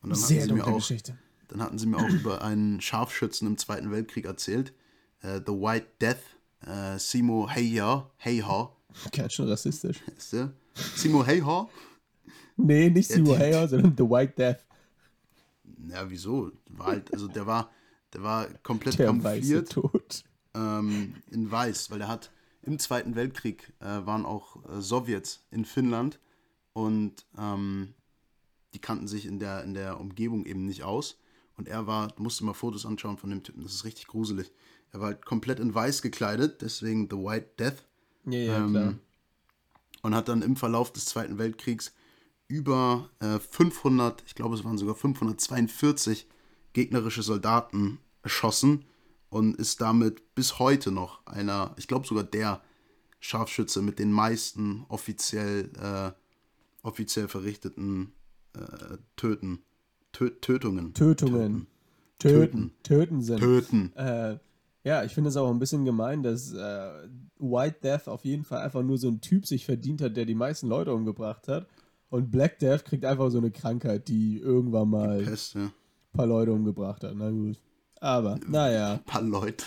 Und dann Sehr hatten sie mir dunkle auch, Geschichte. Dann hatten sie mir auch über einen Scharfschützen im Zweiten Weltkrieg erzählt. Äh, The White Death, äh, Simo Heya, Heya, Ganz schön rassistisch. ist der? Simo Heya? Nee, nicht Ja, Simo Heyer, sondern The White Death. Ja, wieso? War halt, also der war, der war komplett Der weiße kamufliert Tod. ähm, in Weiß, weil er hat im Zweiten Weltkrieg äh, waren auch äh, Sowjets in Finnland und ähm, die kannten sich in der, in der Umgebung eben nicht aus. Und er war, du musst dir mal Fotos anschauen von dem Typen, das ist richtig gruselig. Er war halt komplett in Weiß gekleidet, deswegen The White Death. Ja, ja, Ähm, klar. und hat dann im Verlauf des Zweiten Weltkriegs über äh, 500, ich glaube es waren sogar 542 gegnerische Soldaten erschossen und ist damit bis heute noch einer, ich glaube sogar der Scharfschütze mit den meisten offiziell, äh, offiziell verrichteten äh, Töten, Tö Tötungen. Tötungen. Töten. Töten sind. Töten. Äh, ja, ich finde es auch ein bisschen gemein, dass äh, White Death auf jeden Fall einfach nur so ein Typ sich verdient hat, der die meisten Leute umgebracht hat. Und Black Death kriegt einfach so eine Krankheit, die irgendwann mal ein ja. paar Leute umgebracht hat. Na gut. Aber, naja, Ein paar Leute.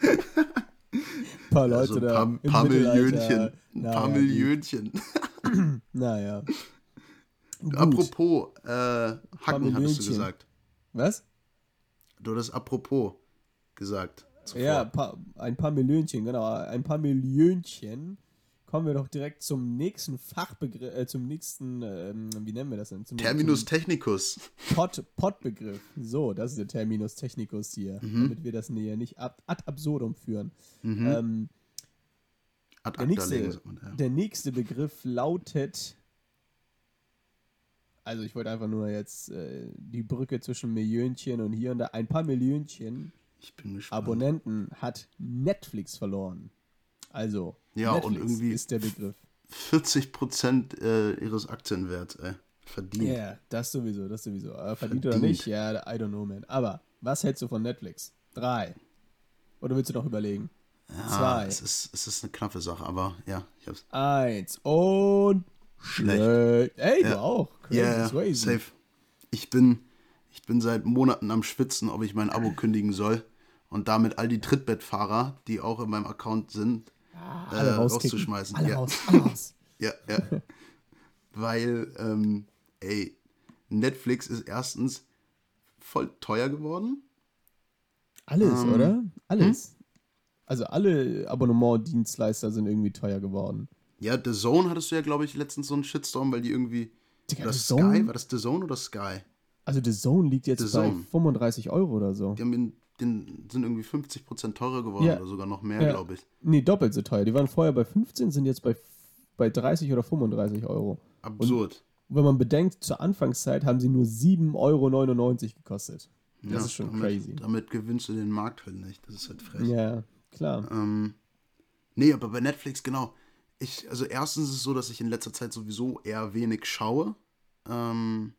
ein paar Leute Also ein da paar, im paar Mittelalter. Millionchen. Ein Naja, paar gut. Millionchen. Naja. Gut. Apropos äh, Hacken, hattest du gesagt. Was? Du hattest apropos gesagt. Zuvor. Ja, paar, ein paar Millionchen, genau. Ein paar Millionchen. Kommen wir doch direkt zum nächsten Fachbegriff, äh, zum nächsten, ähm, wie nennen wir das denn? Zum, Terminus zum technicus. Pod, Podbegriff. So, das ist der Terminus technicus hier, Mhm. damit wir das näher nicht ab, ad absurdum führen. Ähm, Ad der, legen, nächste, man. Ja. der nächste Begriff lautet. Also, ich wollte einfach nur jetzt äh, die Brücke zwischen Millionchen und hier und da. Ein paar Millionchen Ich bin gespannt. Abonnenten hat Netflix verloren. Also, Ja, und Netflix irgendwie- ist der Begriff. 40% äh, ihres Aktienwerts, ey. Verdient. Ja, das sowieso, das sowieso. Verdient oder Verdient. nicht? Ja, I don't know, man. Aber, was hältst du von Netflix? Drei. Oder willst du noch überlegen? Ja, Zwei. Es ist, es ist eine knappe Sache, aber ja, ich hab's. Eins und schlecht. Ey, Ja. du auch. Crazy, Ja, crazy. safe. Ich bin, ich bin seit Monaten am Schwitzen, ob ich mein Abo kündigen soll. Und damit all die Trittbettfahrer, die auch in meinem Account sind, Ah, äh, rauszuschmeißen. Alle ja. raus, alle raus. ja, ja. Weil, ähm, ey, Netflix ist erstens voll teuer geworden. Alles, Ähm, oder? Alles. Also alle Abonnement-Dienstleister sind irgendwie teuer geworden. Ja, The Zone hattest du ja, glaube ich, letztens so einen Shitstorm, weil die irgendwie. Digga, The Sky? War das The Zone oder Sky? Also The Zone liegt jetzt The bei Zone. 35 Euro oder so. Die haben den, den sind irgendwie 50% teurer geworden Ja. oder sogar noch mehr, Ja. glaube ich. Nee, doppelt so teuer. Die waren vorher bei 15, sind jetzt bei, bei 30 oder 35 Euro. Absurd. Und wenn man bedenkt, zur Anfangszeit haben sie nur 7,99 Euro gekostet. Das Ja, ist schon damit, crazy. Damit gewinnst du den Markt halt nicht. Das ist halt frech. Ja, klar. Ähm, nee, aber bei Netflix, genau. Ich, also erstens ist es so, dass ich in letzter Zeit sowieso eher wenig schaue. Ähm,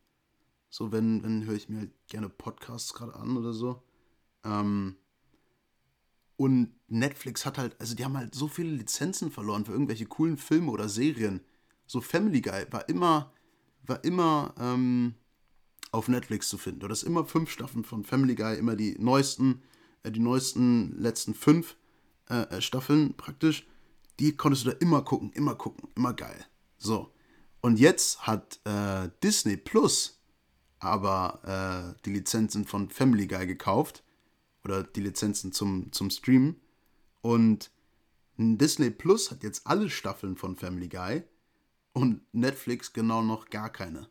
so, wenn, wenn höre ich mir halt gerne Podcasts gerade an oder so. Ähm, und Netflix hat halt, also die haben halt so viele Lizenzen verloren für irgendwelche coolen Filme oder Serien. So Family Guy war immer, war immer ähm, auf Netflix zu finden. Du hattest immer fünf Staffeln von Family Guy, immer die neuesten, äh, die neuesten letzten fünf äh, äh, Staffeln praktisch. Die konntest du da immer gucken, immer gucken, immer geil. So. Und jetzt hat äh, Disney Plus aber äh, die Lizenzen von Family Guy gekauft. Oder die Lizenzen zum, zum Streamen. Und Disney Plus hat jetzt alle Staffeln von Family Guy und Netflix genau noch gar keine.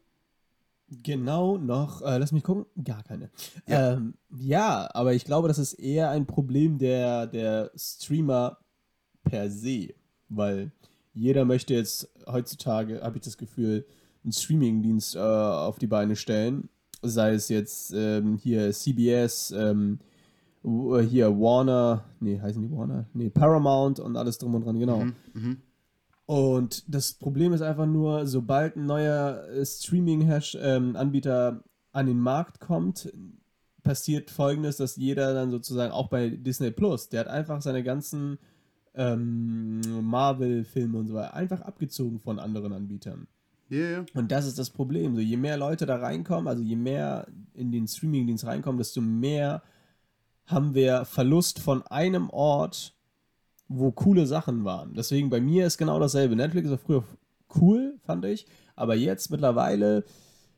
Genau noch, äh, lass mich gucken, gar keine. Ja. Ähm, ja, aber ich glaube, das ist eher ein Problem der, der Streamer per se, weil jeder möchte jetzt heutzutage, habe ich das Gefühl, einen Streamingdienst äh, auf die Beine stellen. Sei es jetzt ähm, hier CBS, ähm, äh, hier Warner, nee, heißen die Warner? Nee, Paramount und alles drum und dran, genau. Und das Problem ist einfach nur, sobald ein neuer äh, Streaming-Anbieter an den Markt kommt, passiert folgendes, dass jeder dann sozusagen, auch bei Disney Plus, der hat einfach seine ganzen ähm, Marvel-Filme und so weiter einfach abgezogen von anderen Anbietern. Yeah. Und das ist das Problem. So, je mehr Leute da reinkommen, also je mehr in den Streamingdienst reinkommen, desto mehr haben wir Verlust von einem Ort, wo coole Sachen waren. Deswegen bei mir ist genau dasselbe. Netflix war früher cool, fand ich. Aber jetzt mittlerweile,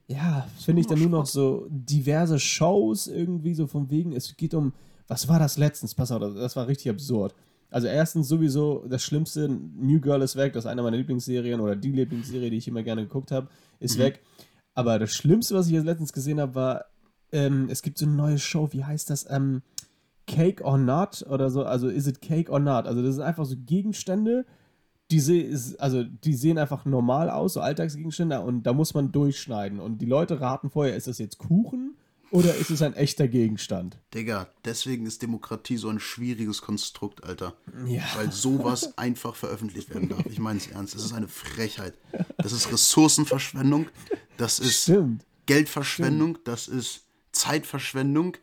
ja, finde ich dann nur noch so diverse Shows irgendwie so von wegen, es geht um, was war das letztens? Pass auf, das- war richtig absurd. Also erstens sowieso das Schlimmste, New Girl ist weg, das ist eine meiner Lieblingsserien oder die Lieblingsserie, die ich immer gerne geguckt habe, ist weg. Aber das Schlimmste, was ich jetzt letztens gesehen habe, war, ähm, es gibt so eine neue Show, wie heißt das? Ähm, Cake or Not oder so, also is it Cake or Not? Also das sind einfach so Gegenstände, die, se also die sehen einfach normal aus, so Alltagsgegenstände und da muss man durchschneiden. Und die Leute raten vorher, ist das jetzt Kuchen oder ist es ein echter Gegenstand? Digga, deswegen ist Demokratie so ein schwieriges Konstrukt, Alter. Ja. Weil sowas einfach veröffentlicht werden darf. Ich meine es ernst. Das ist eine Frechheit. Das ist Ressourcenverschwendung. Das ist Stimmt. Geldverschwendung. Das ist Zeitverschwendung.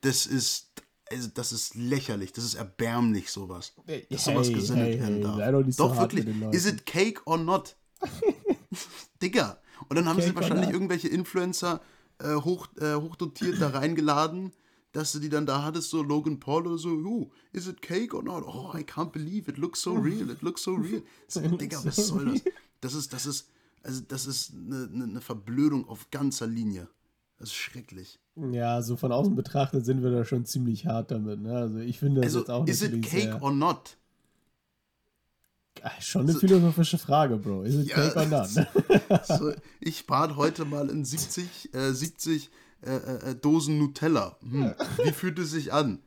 Das ist. Also das ist lächerlich, das ist erbärmlich, sowas. Hey, Dass sowas hey, gesendet hey, werden hey, darf. sei doch so doch hart wirklich. Is it cake or not? Digga. Und dann haben Cake sie wahrscheinlich irgendwelche Influencer äh, hoch, äh, hochdotiert da reingeladen, dass du die dann da hattest, so Logan Paul oder so, oh, is it cake or not? Oh, I can't believe it looks so real, it looks so real. So, Digga, was soll das? Das ist, das ist, also das ist eine, eine Verblödung auf ganzer Linie. Das ist schrecklich. Ja, so von außen betrachtet sind wir da schon ziemlich hart damit. Ne? Also ich finde das Also, jetzt auch is it natürlich cake sehr, or not? Ah, schon eine philosophische Frage, Bro. Is it Ja, cake or not? So, ich bat heute mal in 70, äh, 70 äh, äh, Dosen Nutella. Hm, wie fühlt es sich an?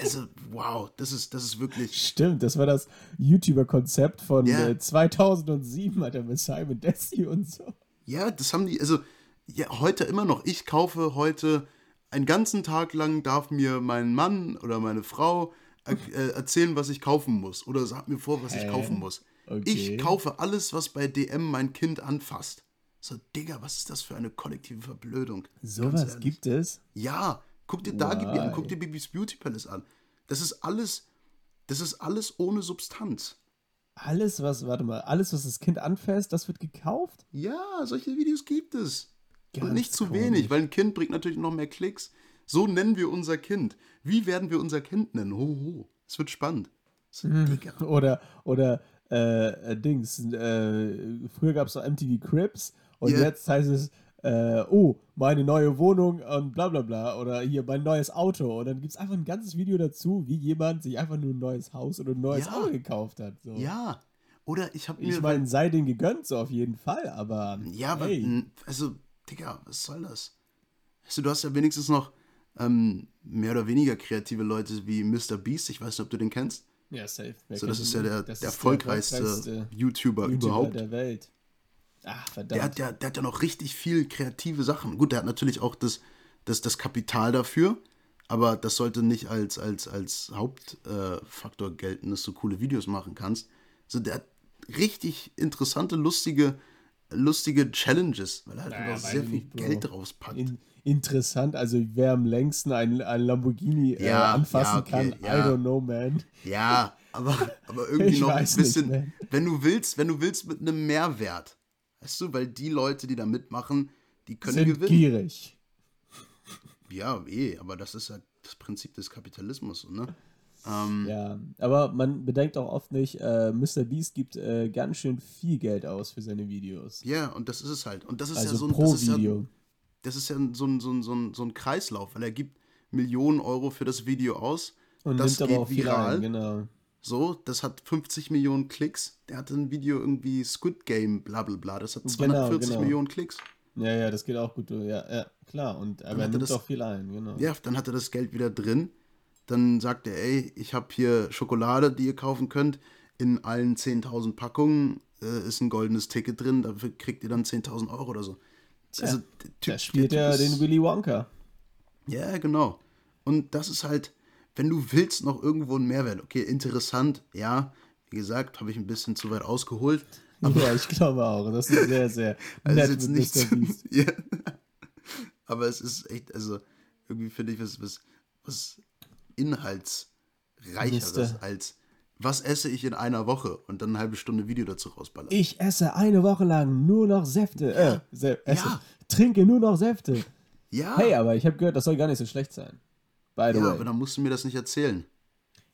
Also, wow, das ist, das ist wirklich. Stimmt, das war das YouTuber-Konzept von Ja. äh, 2007, Alter, mit Simon Desi und so. Ja, das haben die, also, ja, heute immer noch. Ich kaufe heute einen ganzen Tag lang, darf mir mein Mann oder meine Frau äh, äh, erzählen, was ich kaufen muss. Oder sagt mir vor, was ich Hä? kaufen muss. Okay. Ich kaufe alles, was bei DM mein Kind anfasst. So, Digga, was ist das für eine kollektive Verblödung? Sowas gibt es? Ja, guck dir an, Why? guck dir Bibis Beauty Palace an. Das ist alles, das ist alles ohne Substanz. Alles, was, warte mal, alles, was das Kind anfasst, das wird gekauft? Ja, solche Videos gibt es. Und Ganz nicht zu komisch. wenig, weil ein Kind bringt natürlich noch mehr Klicks. So nennen wir unser Kind. Wie werden wir unser Kind nennen? Hoho. Es wird spannend. Oder, oder äh, äh, Dings, äh, früher gab es noch MTV Crips und yeah. jetzt heißt es, äh, oh, meine neue Wohnung und bla bla bla. Oder hier mein neues Auto. Und dann gibt es einfach ein ganzes Video dazu, wie jemand sich einfach nur ein neues Haus oder ein neues ja. Auto gekauft hat. So. Ja. Oder ich habe mir. Ich meine, sei denen gegönnt, so auf jeden Fall, aber. Ja, aber. Hey. Also, Digga, was soll das? Weißt du, du hast ja wenigstens noch ähm, mehr oder weniger kreative Leute wie Mr. Beast. Ich weiß nicht, ob du den kennst. Ja, safe. so, das ist ja der, der erfolgreichste, der erfolgreichste YouTuber, YouTuber überhaupt. der Welt. Ach, verdammt. Der hat, ja, der hat ja noch richtig viel kreative Sachen. Gut, der hat natürlich auch das, das, das Kapital dafür, aber das sollte nicht als, als, als Hauptfaktor gelten, dass du coole Videos machen kannst. Also der hat richtig interessante, lustige, lustige Challenges, weil er halt naja, sehr viel nicht, Geld rauspackt. In, interessant, also wer am längsten ein, ein Lamborghini äh, ja, anfassen ja, okay, kann, ja. I don't know, man. Ja, aber, aber irgendwie noch ein bisschen, nicht, wenn du willst, wenn du willst mit einem Mehrwert, Weißt du, weil die Leute, die da mitmachen, die können Sind gewinnen. gierig. Ja, eh, aber das ist ja das Prinzip des Kapitalismus, ne? Ähm, ja, aber man bedenkt auch oft nicht, äh, Mr. Beast gibt äh, ganz schön viel Geld aus für seine Videos. Ja, und das ist es halt. Und das ist also ja so ein pro das Video. Ja, das ist ja so ein, so, ein, so, ein, so ein Kreislauf, weil er gibt Millionen Euro für das Video aus. Und das nimmt geht aber auch viral. Ein, genau. So, das hat 50 Millionen Klicks. Der hatte ein Video irgendwie Squid Game, bla bla bla. Das hat 240 genau, genau. Millionen Klicks. Ja, ja, das geht auch gut. Ja, ja klar. Und aber er nimmt das, auch viel ein, genau. Ja, dann hat er das Geld wieder drin. Dann sagt er, ey, ich habe hier Schokolade, die ihr kaufen könnt. In allen 10.000 Packungen äh, ist ein goldenes Ticket drin. Dafür kriegt ihr dann 10.000 Euro oder so. Also, der Typ, da spielt er den Willy Wonka. Ja, genau. Und das ist halt, wenn du willst, noch irgendwo einen Mehrwert. Okay, interessant, ja. Wie gesagt, habe ich ein bisschen zu weit ausgeholt. Aber ja, ich glaube auch. Das ist sehr, sehr also nett jetzt nicht ja. Aber es ist echt, also irgendwie finde ich was, was, was inhaltsreicheres als was esse ich in einer Woche und dann eine halbe Stunde Video dazu rausballern. Ich esse eine Woche lang nur noch Säfte. Ja. Äh, Sä esse, ja. Trinke nur noch Säfte. Ja. Hey, aber ich habe gehört, das soll gar nicht so schlecht sein. By the ja, way. aber dann musst du mir das nicht erzählen.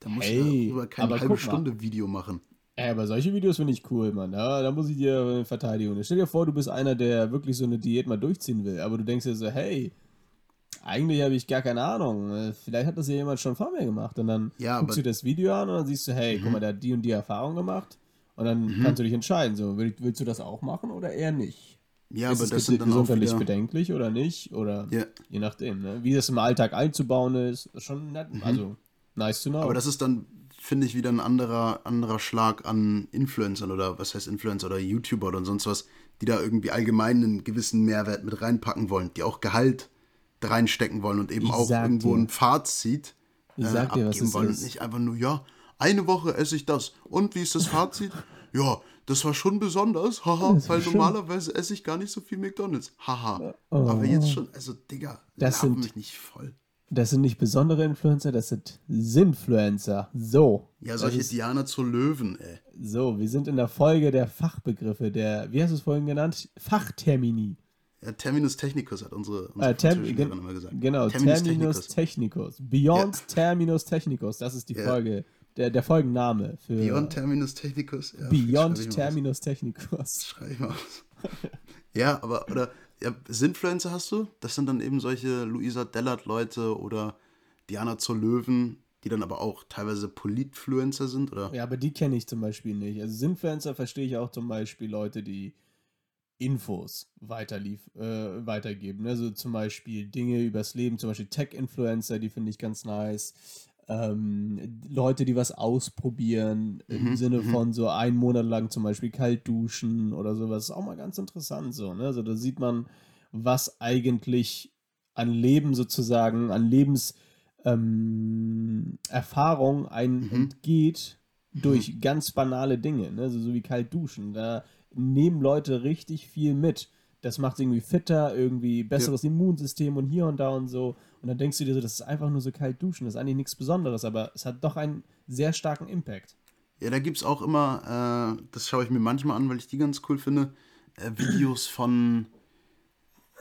Da musst hey, du darüber keine halbe Stunde Video machen. Ey, aber solche Videos finde ich cool, Mann. Ja, da muss ich dir Verteidigung. Stell dir vor, du bist einer, der wirklich so eine Diät mal durchziehen will, aber du denkst dir so, hey, eigentlich habe ich gar keine Ahnung. Vielleicht hat das ja jemand schon vor mir gemacht. Und dann ja, guckst du das Video an und dann siehst du, hey, mhm. guck mal, der hat die und die Erfahrung gemacht. Und dann mhm. kannst du dich entscheiden, so, willst, willst du das auch machen oder eher nicht? Ja, ist aber das sind dann gesundheitlich auch wieder... bedenklich oder nicht? Oder ja. je nachdem, ne? Wie das im Alltag einzubauen ist, ist schon nett. Mhm. Also, nice to know. Aber das ist dann, finde ich, wieder ein anderer, anderer Schlag an Influencern oder was heißt Influencer oder YouTuber oder sonst was, die da irgendwie allgemein einen gewissen Mehrwert mit reinpacken wollen, die auch Gehalt reinstecken wollen und eben ich auch irgendwo dir. ein Fazit äh, abgeben dir, wollen. Und nicht einfach nur, ja, eine Woche esse ich das. Und wie ist das Fazit? ja, das war schon besonders, haha, weil normalerweise esse ich gar nicht so viel McDonalds, haha. Oh. Aber jetzt schon, also Digga, das sind mich nicht voll. Das sind nicht besondere Influencer, das sind Sinfluencer. So. Ja, solche ist, Diana zur Löwen, ey. So, wir sind in der Folge der Fachbegriffe, der, wie hast du es vorhin genannt? Fachtermini. Ja, Terminus Technicus hat unsere, unsere äh, Term immer gesagt. Genau, Terminus, Terminus Technicus. Technicus. Beyond ja. Terminus Technicus, das ist die ja. Folge der, der Folgenname für. Beyond Terminus Technicus. Ja, Beyond Terminus Technicus. Schreibe ich mal aus. ja, aber, oder, ja, Sinfluencer hast du? Das sind dann eben solche Luisa Dellert-Leute oder Diana zur Löwen, die dann aber auch teilweise Politfluencer sind, oder? Ja, aber die kenne ich zum Beispiel nicht. Also Sinfluencer verstehe ich auch zum Beispiel Leute, die Infos weiterlief, äh, weitergeben. Also zum Beispiel Dinge übers Leben, zum Beispiel Tech-Influencer, die finde ich ganz nice ähm, Leute, die was ausprobieren, im mhm, Sinne mhm. von so einen Monat lang zum Beispiel kalt duschen oder sowas, ist auch mal ganz interessant so. Ne? Also da sieht man, was eigentlich an Leben sozusagen, an Lebenserfahrung ähm, einen mhm. entgeht durch mhm. ganz banale Dinge, ne? also so wie kalt duschen. Da nehmen Leute richtig viel mit das macht irgendwie fitter, irgendwie besseres ja. Immunsystem und hier und da und so. Und dann denkst du dir so, das ist einfach nur so kalt duschen, das ist eigentlich nichts Besonderes, aber es hat doch einen sehr starken Impact. Ja, da gibt es auch immer, äh, das schaue ich mir manchmal an, weil ich die ganz cool finde, äh, Videos von,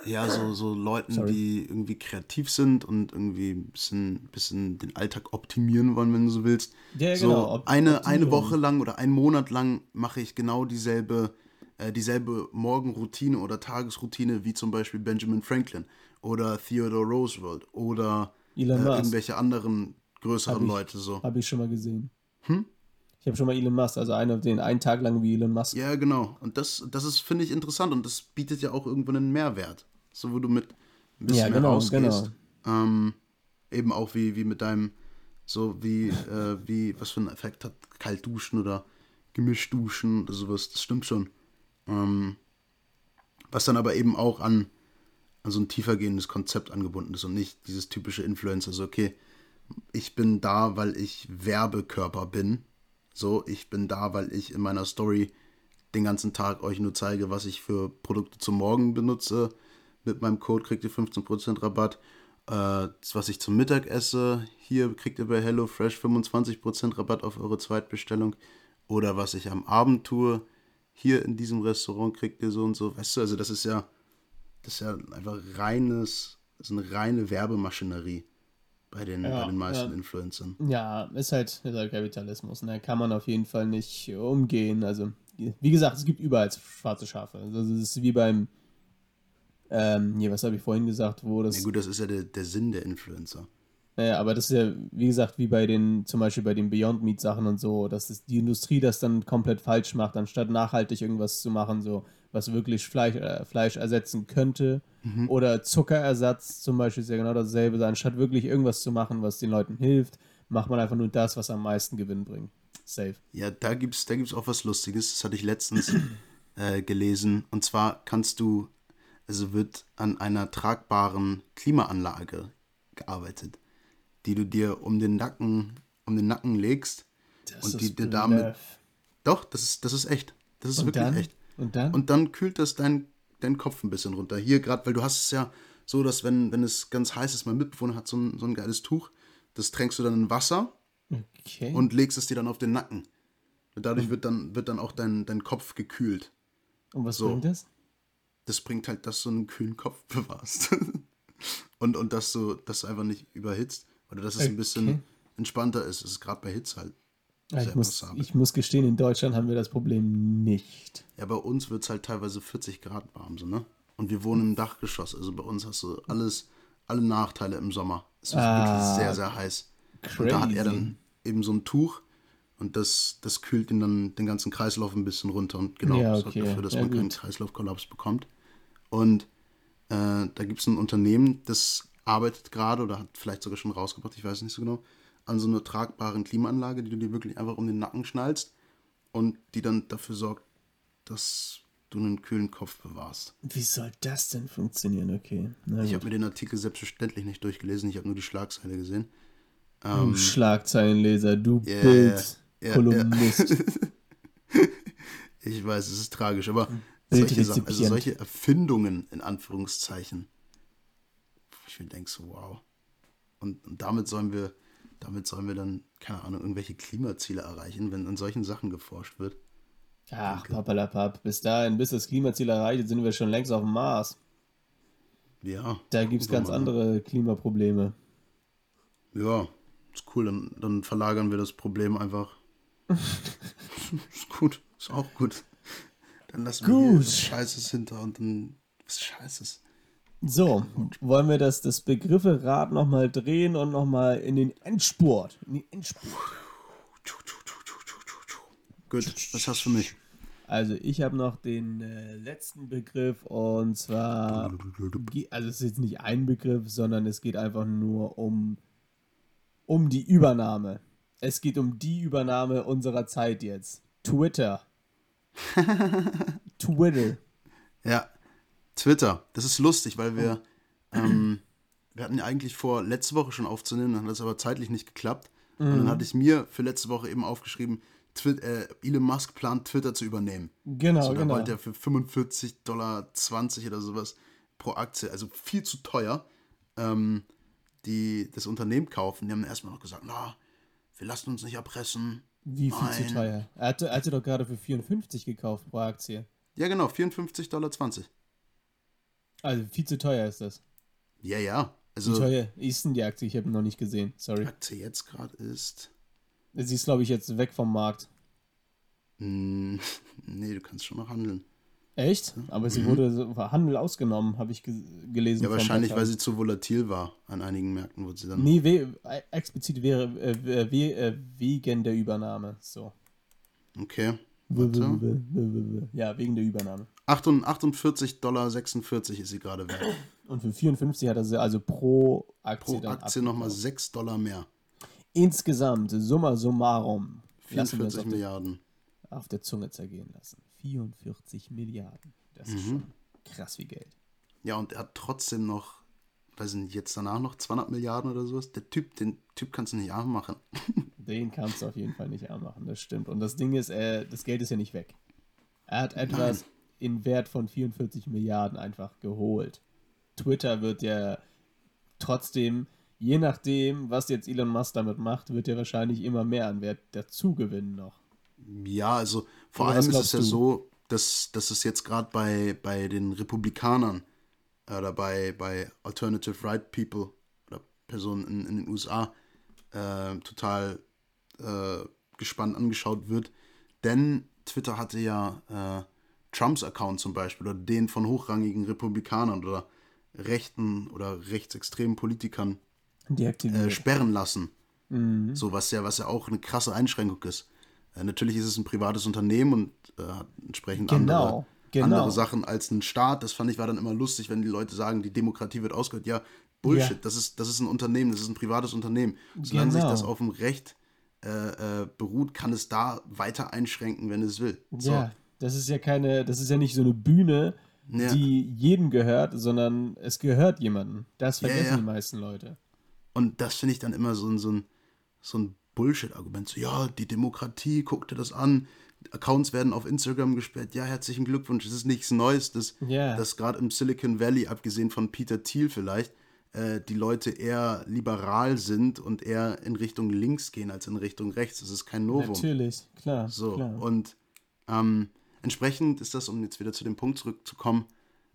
ja, so, so Leuten, Sorry. die irgendwie kreativ sind und irgendwie ein bisschen, bisschen den Alltag optimieren wollen, wenn du so willst. Ja, so genau. Op eine, eine Woche lang oder einen Monat lang mache ich genau dieselbe, äh, dieselbe Morgenroutine oder Tagesroutine wie zum Beispiel Benjamin Franklin oder Theodore Roosevelt oder äh, irgendwelche anderen größeren ich, Leute so. Habe ich schon mal gesehen. Hm? Ich habe schon mal Elon Musk, also einer, den einen Tag lang wie Elon Musk. Ja, genau. Und das, das ist, finde ich, interessant und das bietet ja auch irgendwo einen Mehrwert so wo du mit ein bisschen ja, genau, mehr rausgehst. Genau. Ähm, eben auch wie, wie mit deinem, so wie, äh, wie, was für einen Effekt hat kalt duschen oder gemischt duschen oder sowas, das stimmt schon. Ähm, was dann aber eben auch an, an so ein tiefergehendes Konzept angebunden ist und nicht dieses typische Influencer, so okay, ich bin da, weil ich Werbekörper bin. So, ich bin da, weil ich in meiner Story den ganzen Tag euch nur zeige, was ich für Produkte zum Morgen benutze mit meinem Code kriegt ihr 15% Rabatt. Äh, was ich zum Mittag esse, hier kriegt ihr bei HelloFresh 25% Rabatt auf eure Zweitbestellung. Oder was ich am Abend tue, hier in diesem Restaurant kriegt ihr so und so. Weißt du, also das ist ja, das ist ja einfach reines, das ist eine reine Werbemaschinerie bei den, ja, bei den meisten ja. Influencern. Ja, ist halt, ist halt Kapitalismus. Da ne? kann man auf jeden Fall nicht umgehen. Also, wie gesagt, es gibt überall schwarze Schafe. Also, es ist wie beim ähm, hier, was habe ich vorhin gesagt, wo das. Ja, gut, das ist ja der, der Sinn der Influencer. Naja, aber das ist ja, wie gesagt, wie bei den, zum Beispiel bei den Beyond Meat Sachen und so, dass es die Industrie das dann komplett falsch macht, anstatt nachhaltig irgendwas zu machen, so was wirklich Fleisch, äh, Fleisch ersetzen könnte. Mhm. Oder Zuckerersatz zum Beispiel ist ja genau dasselbe. Anstatt wirklich irgendwas zu machen, was den Leuten hilft, macht man einfach nur das, was am meisten Gewinn bringt. Safe. Ja, da gibt es da gibt's auch was Lustiges. Das hatte ich letztens äh, gelesen. Und zwar kannst du also wird an einer tragbaren Klimaanlage gearbeitet, die du dir um den Nacken, um den Nacken legst das und die dir damit. Doch, das ist, das ist echt. Das ist und wirklich dann? echt. Und dann? Und dann kühlt das dein, Kopf ein bisschen runter. Hier gerade, weil du hast es ja so, dass wenn, wenn es ganz heiß ist, mein Mitbewohner hat so ein, so ein geiles Tuch, das tränkst du dann in Wasser okay. und legst es dir dann auf den Nacken. Und dadurch mhm. wird, dann, wird dann auch dein, dein Kopf gekühlt. Und was so. bringt das? Das bringt halt, dass du einen kühlen Kopf bewahrst. und, und dass du, dass du einfach nicht überhitzt. Oder dass es okay. ein bisschen entspannter ist. Es ist gerade bei Hitze halt. Ja, ich, muss, ich muss gestehen, in Deutschland haben wir das Problem nicht. Ja, bei uns wird es halt teilweise 40 Grad warm, so, ne? Und wir wohnen im Dachgeschoss. Also bei uns hast du alles, alle Nachteile im Sommer. Es wird ah, wirklich sehr, sehr heiß. Crazy. Und da hat er dann eben so ein Tuch und das, das kühlt ihn dann den ganzen Kreislauf ein bisschen runter und genau, ja, okay. sorgt dafür, dass ja, man gut. keinen Kreislaufkollaps bekommt. Und äh, da gibt es ein Unternehmen, das arbeitet gerade oder hat vielleicht sogar schon rausgebracht, ich weiß nicht so genau, an so einer tragbaren Klimaanlage, die du dir wirklich einfach um den Nacken schnallst und die dann dafür sorgt, dass du einen kühlen Kopf bewahrst. Wie soll das denn funktionieren? Okay. ich habe mir den Artikel selbstverständlich nicht durchgelesen, ich habe nur die Schlagzeile gesehen. Ähm, du Schlagzeilenleser, du yeah, Bild-Kolumnist. Yeah, yeah. ich weiß, es ist tragisch, aber solche, Sachen, also solche Erfindungen in Anführungszeichen. Ich mir denke so, wow. Und, und, damit sollen wir, damit sollen wir dann, keine Ahnung, irgendwelche Klimaziele erreichen, wenn an solchen Sachen geforscht wird. Ach, papalapap, bis dahin, bis das Klimaziel erreicht ist, sind wir schon längst auf dem Mars. Ja. Da gibt es ganz mal. andere Klimaprobleme. Ja, ist cool, dann, dann verlagern wir das Problem einfach. ist gut, ist auch gut. Dann lassen wir Gut. was Scheißes hinter und dann was Scheißes. So, wollen wir das, das Begriffe-Rad nochmal drehen und nochmal in den Endspurt. In den Endspurt. Gut, was hast du für mich? Also ich habe noch den äh, letzten Begriff und zwar, also es ist jetzt nicht ein Begriff, sondern es geht einfach nur um, um die Übernahme. Es geht um die Übernahme unserer Zeit jetzt. Twitter. Twitter. Ja, Twitter. Das ist lustig, weil wir, ähm, wir hatten ja eigentlich vor, letzte Woche schon aufzunehmen, dann hat das aber zeitlich nicht geklappt. Mhm. Und dann mhm. hatte ich mir für letzte Woche eben aufgeschrieben, Twi äh, Elon Musk plant Twitter zu übernehmen. Genau, also, da genau. wollte er für 45 Dollar 20 oder sowas pro Aktie, also viel zu teuer, ähm, die das Unternehmen kaufen. Die haben erstmal noch gesagt, na, wir lassen uns nicht erpressen. Wie viel Nein. zu teuer? Er hatte, er hatte doch gerade für 54 gekauft pro Aktie. Ja, genau, 54,20 Dollar. Also viel zu teuer ist das. Ja, ja. Also, Wie teuer ist denn die Aktie? Ich habe noch nicht gesehen. Sorry. Aktie jetzt gerade ist. Sie ist, glaube ich, jetzt weg vom Markt. Mh, nee, du kannst schon noch handeln. Echt? Aber sie wurde so- war Handel ausgenommen, habe ich ge gelesen. Mhm. Ja, wahrscheinlich, weil sie zu volatil war. An einigen Märkten wurde sie dann. Nee, we äh, explizit wäre äh, we äh, wegen der Übernahme. So. Okay. Warte. Ja, wegen der Übernahme. 48,46 Dollar ist sie gerade wert. Und für 54 hat er sie also pro Aktie Pro Aktie nochmal 6 Dollar mehr. Insgesamt, summa summarum, lassen wir uns 44 auf, der- Milliarden. auf der Zunge zergehen lassen. 44 Milliarden. Das ist Mhm. schon krass wie Geld. Ja, und er hat trotzdem noch, weiß nicht, jetzt danach noch 200 Milliarden oder sowas. Der Typ, den Typ kannst du nicht arm machen. Den kannst du auf jeden Fall nicht anmachen, das stimmt. Und das Ding ist, äh, das Geld ist ja nicht weg. Er hat etwas in Wert von 44 Milliarden einfach geholt. Twitter wird ja trotzdem, je nachdem, was jetzt Elon Musk damit macht, wird er wahrscheinlich immer mehr an Wert dazu gewinnen noch. Ja, also vor Oder allem ist es ja du? so, dass, dass es jetzt gerade bei, bei den Republikanern oder bei, bei Alternative Right People oder Personen in, in den USA äh, total äh, gespannt angeschaut wird. Denn Twitter hatte ja äh, Trumps Account zum Beispiel oder den von hochrangigen Republikanern oder rechten oder rechtsextremen Politikern äh, sperren lassen. Mhm. So, was ja, was ja auch eine krasse Einschränkung ist. Äh, natürlich ist es ein privates Unternehmen und äh, hat entsprechend Genau, andere, genau. andere Sachen als ein Staat. Das fand ich war dann immer lustig, wenn die Leute sagen, die Demokratie wird ausgehört. Ja, Bullshit, Ja. Das, ist, das ist ein Unternehmen, das ist ein privates Unternehmen. Solange sich Genau. das auf dem Recht äh, äh, beruht, kann es da weiter einschränken, wenn es will. So. Ja, das ist ja keine, das ist ja nicht so eine Bühne, Ja. die jedem gehört, sondern es gehört jemandem. Das vergessen ja. die meisten Leute. Und das finde ich dann immer so ein, so ein, so ein Bullshit-Argument. So, ja, die Demokratie, guck dir das an. Accounts werden auf Instagram gesperrt. Ja, herzlichen Glückwunsch. Das ist nichts Neues. Das, Ja. dass gerade im Silicon Valley, abgesehen von Peter Thiel vielleicht, äh, die Leute eher liberal sind und eher in Richtung links gehen als in Richtung rechts. Das ist kein Novum. Natürlich, klar. So, klar. und ähm, entsprechend ist das, um jetzt wieder zu dem Punkt zurückzukommen,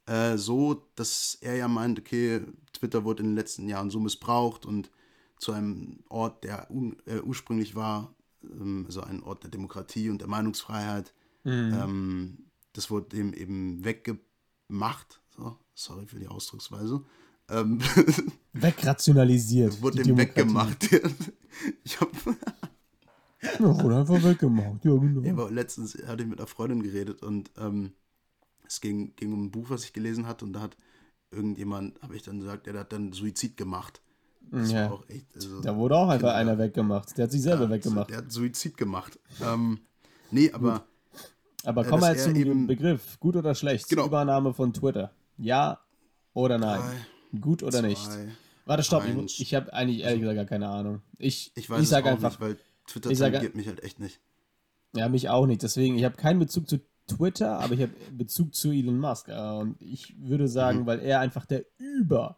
äh, so, dass er ja meint, okay, Twitter wurde in den letzten Jahren so missbraucht und zu einem Ort, der äh, ursprünglich war, ähm, also ein Ort der Demokratie und der Meinungsfreiheit, Mhm. ähm, das wurde dem eben weggemacht. So, sorry für die Ausdrucksweise. Ähm, Wegrationalisiert. wurde dem weggemacht. ich habe Ja, wurde einfach weggemacht. Ja, genau. Ja, aber letztens hatte ich mit einer Freundin geredet und ähm, es ging, ging um ein Buch, was ich gelesen hatte und da hat irgendjemand, habe ich dann gesagt, der hat dann Suizid gemacht. Das Ja. echt. Also, Da wurde auch einfach einer weggemacht. Der hat sich selber ja, weggemacht. Der hat Suizid gemacht. Ähm, nee, aber Aber äh, kommen wir jetzt zum eben- Begriff. Gut oder schlecht? Genau. Übernahme von Twitter. Ja oder nein? Gut oder nicht? zwei, Warte, stopp. eins. Ich, ich habe eigentlich ehrlich gesagt gar keine Ahnung. Ich, ich weiß ich auch einfach, nicht, weil Twitter ich mich halt echt nicht. ja, mich auch nicht. Deswegen, ich habe keinen Bezug zu Twitter, aber ich habe Bezug zu Elon Musk. Äh, Und ich würde sagen, Mhm. weil er einfach der Über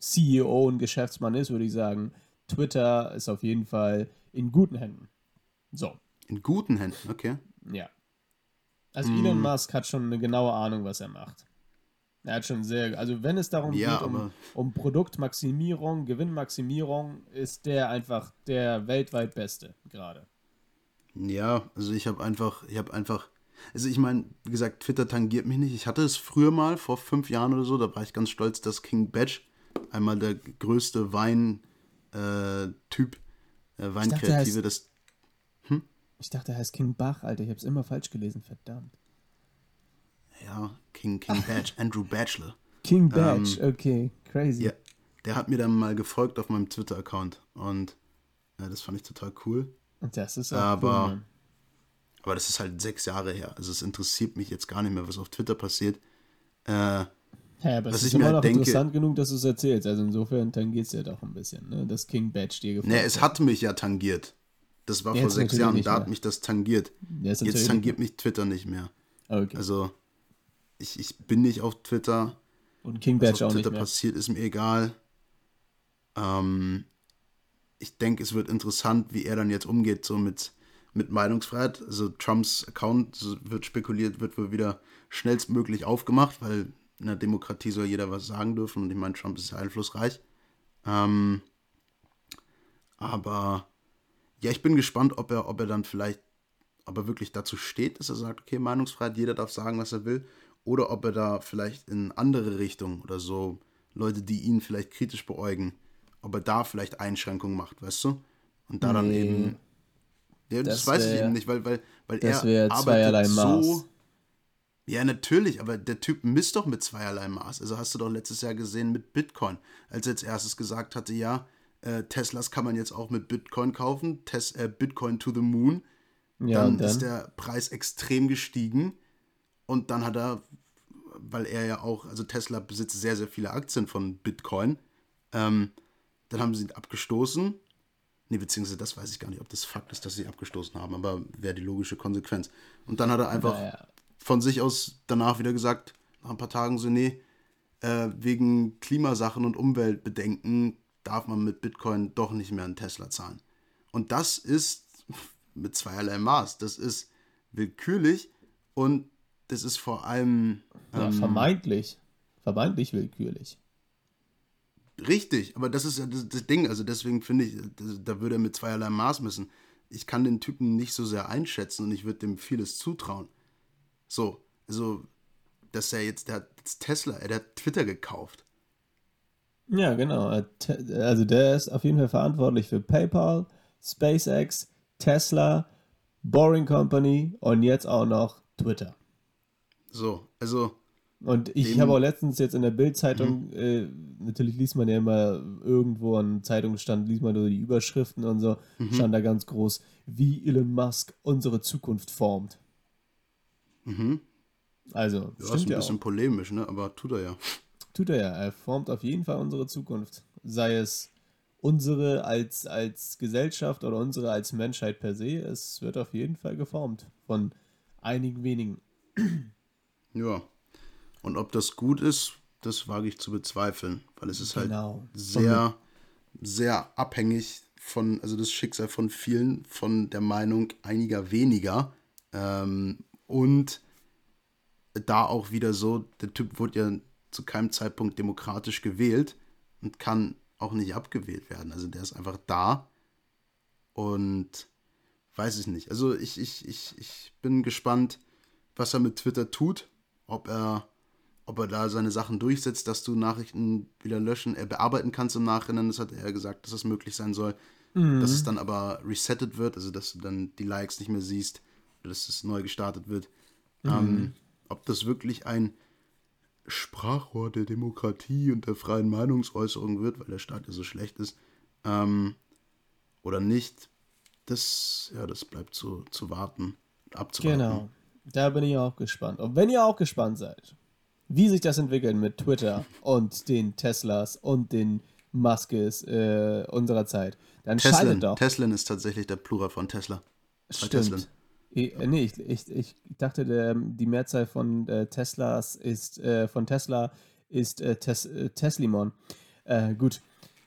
CEO und Geschäftsmann ist, würde ich sagen, Twitter ist auf jeden Fall in guten Händen. So, In guten Händen, okay. ja. Also Mhm. Elon Musk hat schon eine genaue Ahnung, was er macht. Er hat schon sehr, also wenn es darum Ja, geht, um, um Produktmaximierung, Gewinnmaximierung, ist der einfach der weltweit Beste gerade. Ja, also ich habe einfach, ich habe einfach, also ich meine, wie gesagt, Twitter tangiert mich nicht. Ich hatte es früher mal, vor fünf Jahren oder so, da war ich ganz stolz, dass King Badge, einmal der größte Wein-Typ, äh, äh, Weinkreative, das, Ich dachte, er heißt King Bach, Alter. Ich habe es immer falsch gelesen, verdammt. ja, King, King Badge, Andrew Batchelor, King Badge, okay, crazy. Ähm, ja, der hat mir dann mal gefolgt auf meinem Twitter-Account und äh, das fand ich total cool. Und das ist auch Aber- cool. Aber das ist halt sechs Jahre her, also es interessiert mich jetzt gar nicht mehr, was auf Twitter passiert. Äh, Ja, aber es was ist immer halt noch denke- interessant genug, dass du es erzählst. Also insofern tangiert es ja doch ein bisschen, ne? dass King Badge dir gefällt. Ne, es hat mich ja tangiert. Das war vor Jetzt sechs Jahren, da hat mich das tangiert. Ja, Jetzt tangiert mich Twitter nicht mehr. Okay. Also, ich, ich bin nicht auf Twitter. Und King Was Badge auf auch nicht Twitter mehr. passiert, ist mir egal. Ähm, ich denke, es wird interessant, wie er dann jetzt umgeht, so mit, mit Meinungsfreiheit. Also, Trumps Account wird spekuliert, wird wohl wieder schnellstmöglich aufgemacht, weil in der Demokratie soll jeder was sagen dürfen und ich meine, Trump ist ja einflussreich. Ähm, aber ja, ich bin gespannt, ob er, ob er dann vielleicht, ob er wirklich dazu steht, dass er sagt, okay, Meinungsfreiheit, jeder darf sagen, was er will, oder ob er da vielleicht in andere Richtungen oder so Leute, die ihn vielleicht kritisch beäugen, ob er da vielleicht Einschränkungen macht, weißt du? Und da nee. dann eben. Ja, das, das weiß wär, ich eben nicht, weil, weil, weil er arbeitet so. Ja, natürlich, aber der Typ misst doch mit zweierlei Maß. Also hast du doch letztes Jahr gesehen mit Bitcoin, als er als erstes gesagt hatte, ja, äh, Teslas kann man jetzt auch mit Bitcoin kaufen, Tes äh, Bitcoin to the Moon. Ja, dann, dann ist der Preis extrem gestiegen und dann hat er, weil er ja auch, also Tesla besitzt sehr, sehr viele Aktien von Bitcoin, ähm, dann haben sie ihn abgestoßen. Nee, beziehungsweise das weiß ich gar nicht, ob das Fakt ist, dass sie abgestoßen haben, aber wäre die logische Konsequenz. Und dann hat er einfach naja. Von sich aus danach wieder gesagt, nach ein paar Tagen so, nee, äh, wegen Klimasachen und Umweltbedenken darf man mit Bitcoin doch nicht mehr einen Tesla zahlen. Und das ist mit zweierlei Maß. Das ist willkürlich und das ist vor allem. Ähm, ja, vermeintlich. Vermeintlich willkürlich. Richtig, aber das ist ja das, das Ding. Also deswegen finde ich, das, da würde er mit zweierlei Maß messen. Ich kann den Typen nicht so sehr einschätzen und ich würde dem vieles zutrauen. So, also, dass er jetzt, der hat jetzt Tesla, er hat Twitter gekauft. Ja, genau. Also der ist auf jeden Fall verantwortlich für PayPal, SpaceX, Tesla, Boring Company und jetzt auch noch Twitter. So, also und ich habe auch letztens jetzt in der Bild-Zeitung, mhm. äh, natürlich liest man ja immer irgendwo an Zeitungsstand, liest man nur die Überschriften und so, mhm. stand da ganz groß, wie Elon Musk unsere Zukunft formt. Mhm. Also, ja, ist ein bisschen auch. polemisch, ne? aber tut er ja. Tut er ja. Er formt auf jeden Fall unsere Zukunft. Sei es unsere als, als Gesellschaft oder unsere als Menschheit per se. Es wird auf jeden Fall geformt von einigen wenigen. Ja, und ob das gut ist, das wage ich zu bezweifeln, weil es ist halt genau. sehr, sehr abhängig von, also das Schicksal von vielen, von der Meinung einiger weniger. Ähm, und da auch wieder so, der Typ wurde ja zu keinem Zeitpunkt demokratisch gewählt und kann auch nicht abgewählt werden. Also der ist einfach da und weiß ich nicht. Also ich, ich, ich, ich bin gespannt, was er mit Twitter tut, ob er ob er da seine Sachen durchsetzt, dass du Nachrichten wieder löschen, er bearbeiten kannst im Nachhinein. Das hat er gesagt, dass das möglich sein soll. Mhm. Dass es dann aber resettet wird, also dass du dann die Likes nicht mehr siehst, dass es neu gestartet wird. Mhm. Ähm, ob das wirklich ein Sprachrohr der Demokratie und der freien Meinungsäußerung wird, weil der Staat ja so schlecht ist, ähm, oder nicht, das, ja, das bleibt zu, zu warten, abzuwarten. Genau, da bin ich auch gespannt. Und wenn ihr auch gespannt seid, wie sich das entwickelt mit Twitter und den Teslas und den Muskes äh, unserer Zeit, dann Teslin. schaltet doch. Teslin ist tatsächlich der Plural von Tesla. Stimmt. Ich, äh, nee, ich, ich, ich dachte, der, die Mehrzahl von äh, Teslas ist, äh, von Tesla ist äh, Tes, äh, Teslimon. Äh, gut.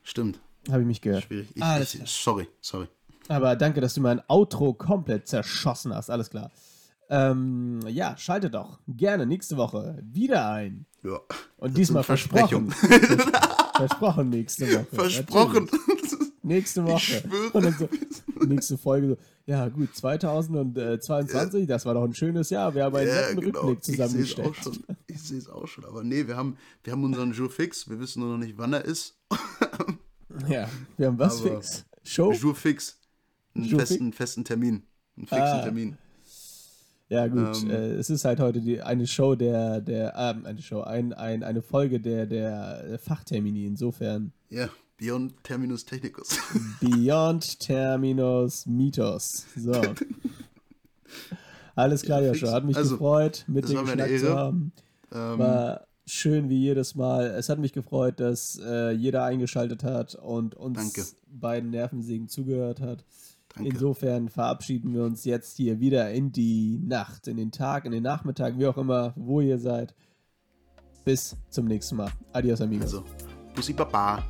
Stimmt. Habe ich mich gehört. Schwierig. Ich, ah, ich, sorry, sorry. Aber danke, dass du mein Outro komplett zerschossen hast. Alles klar. Ähm, ja, schalte doch gerne nächste Woche wieder ein. Ja. Und diesmal versprochen. versprochen nächste Woche. Versprochen. Nächste Woche. Und dann so, nächste Folge so, ja gut, 2022, ja. das war doch ein schönes Jahr. Wir haben einen ja, netten genau. Rückblick zusammengestellt. Ich sehe es auch schon. Aber nee, wir haben, wir haben unseren Jour fix. Wir wissen nur noch nicht, wann er ist. ja, wir haben was Aber fix? Show? Jour fix. Einen Jour festen, fix? festen Termin. Einen fixen ah. Termin. Ja, gut. Ähm, äh, es ist halt heute die, eine Show der, der ähm, eine Show, ein, ein, eine Folge der, der Fachtermini, insofern. Ja, Beyond Terminus Technicus. Beyond Terminus Mythos. So. Alles klar, ja, Joshua. Hat mich also, gefreut, mit dir geschnackt zu haben. Ähm, war schön wie jedes Mal. Es hat mich gefreut, dass äh, jeder eingeschaltet hat und uns danke. beiden Nervensägen zugehört hat. Danke. Insofern verabschieden wir uns jetzt hier wieder in die Nacht, in den Tag, in den Nachmittag, wie auch immer, wo ihr seid. Bis zum nächsten Mal. Adios, amigos. Also, Bussi Baba.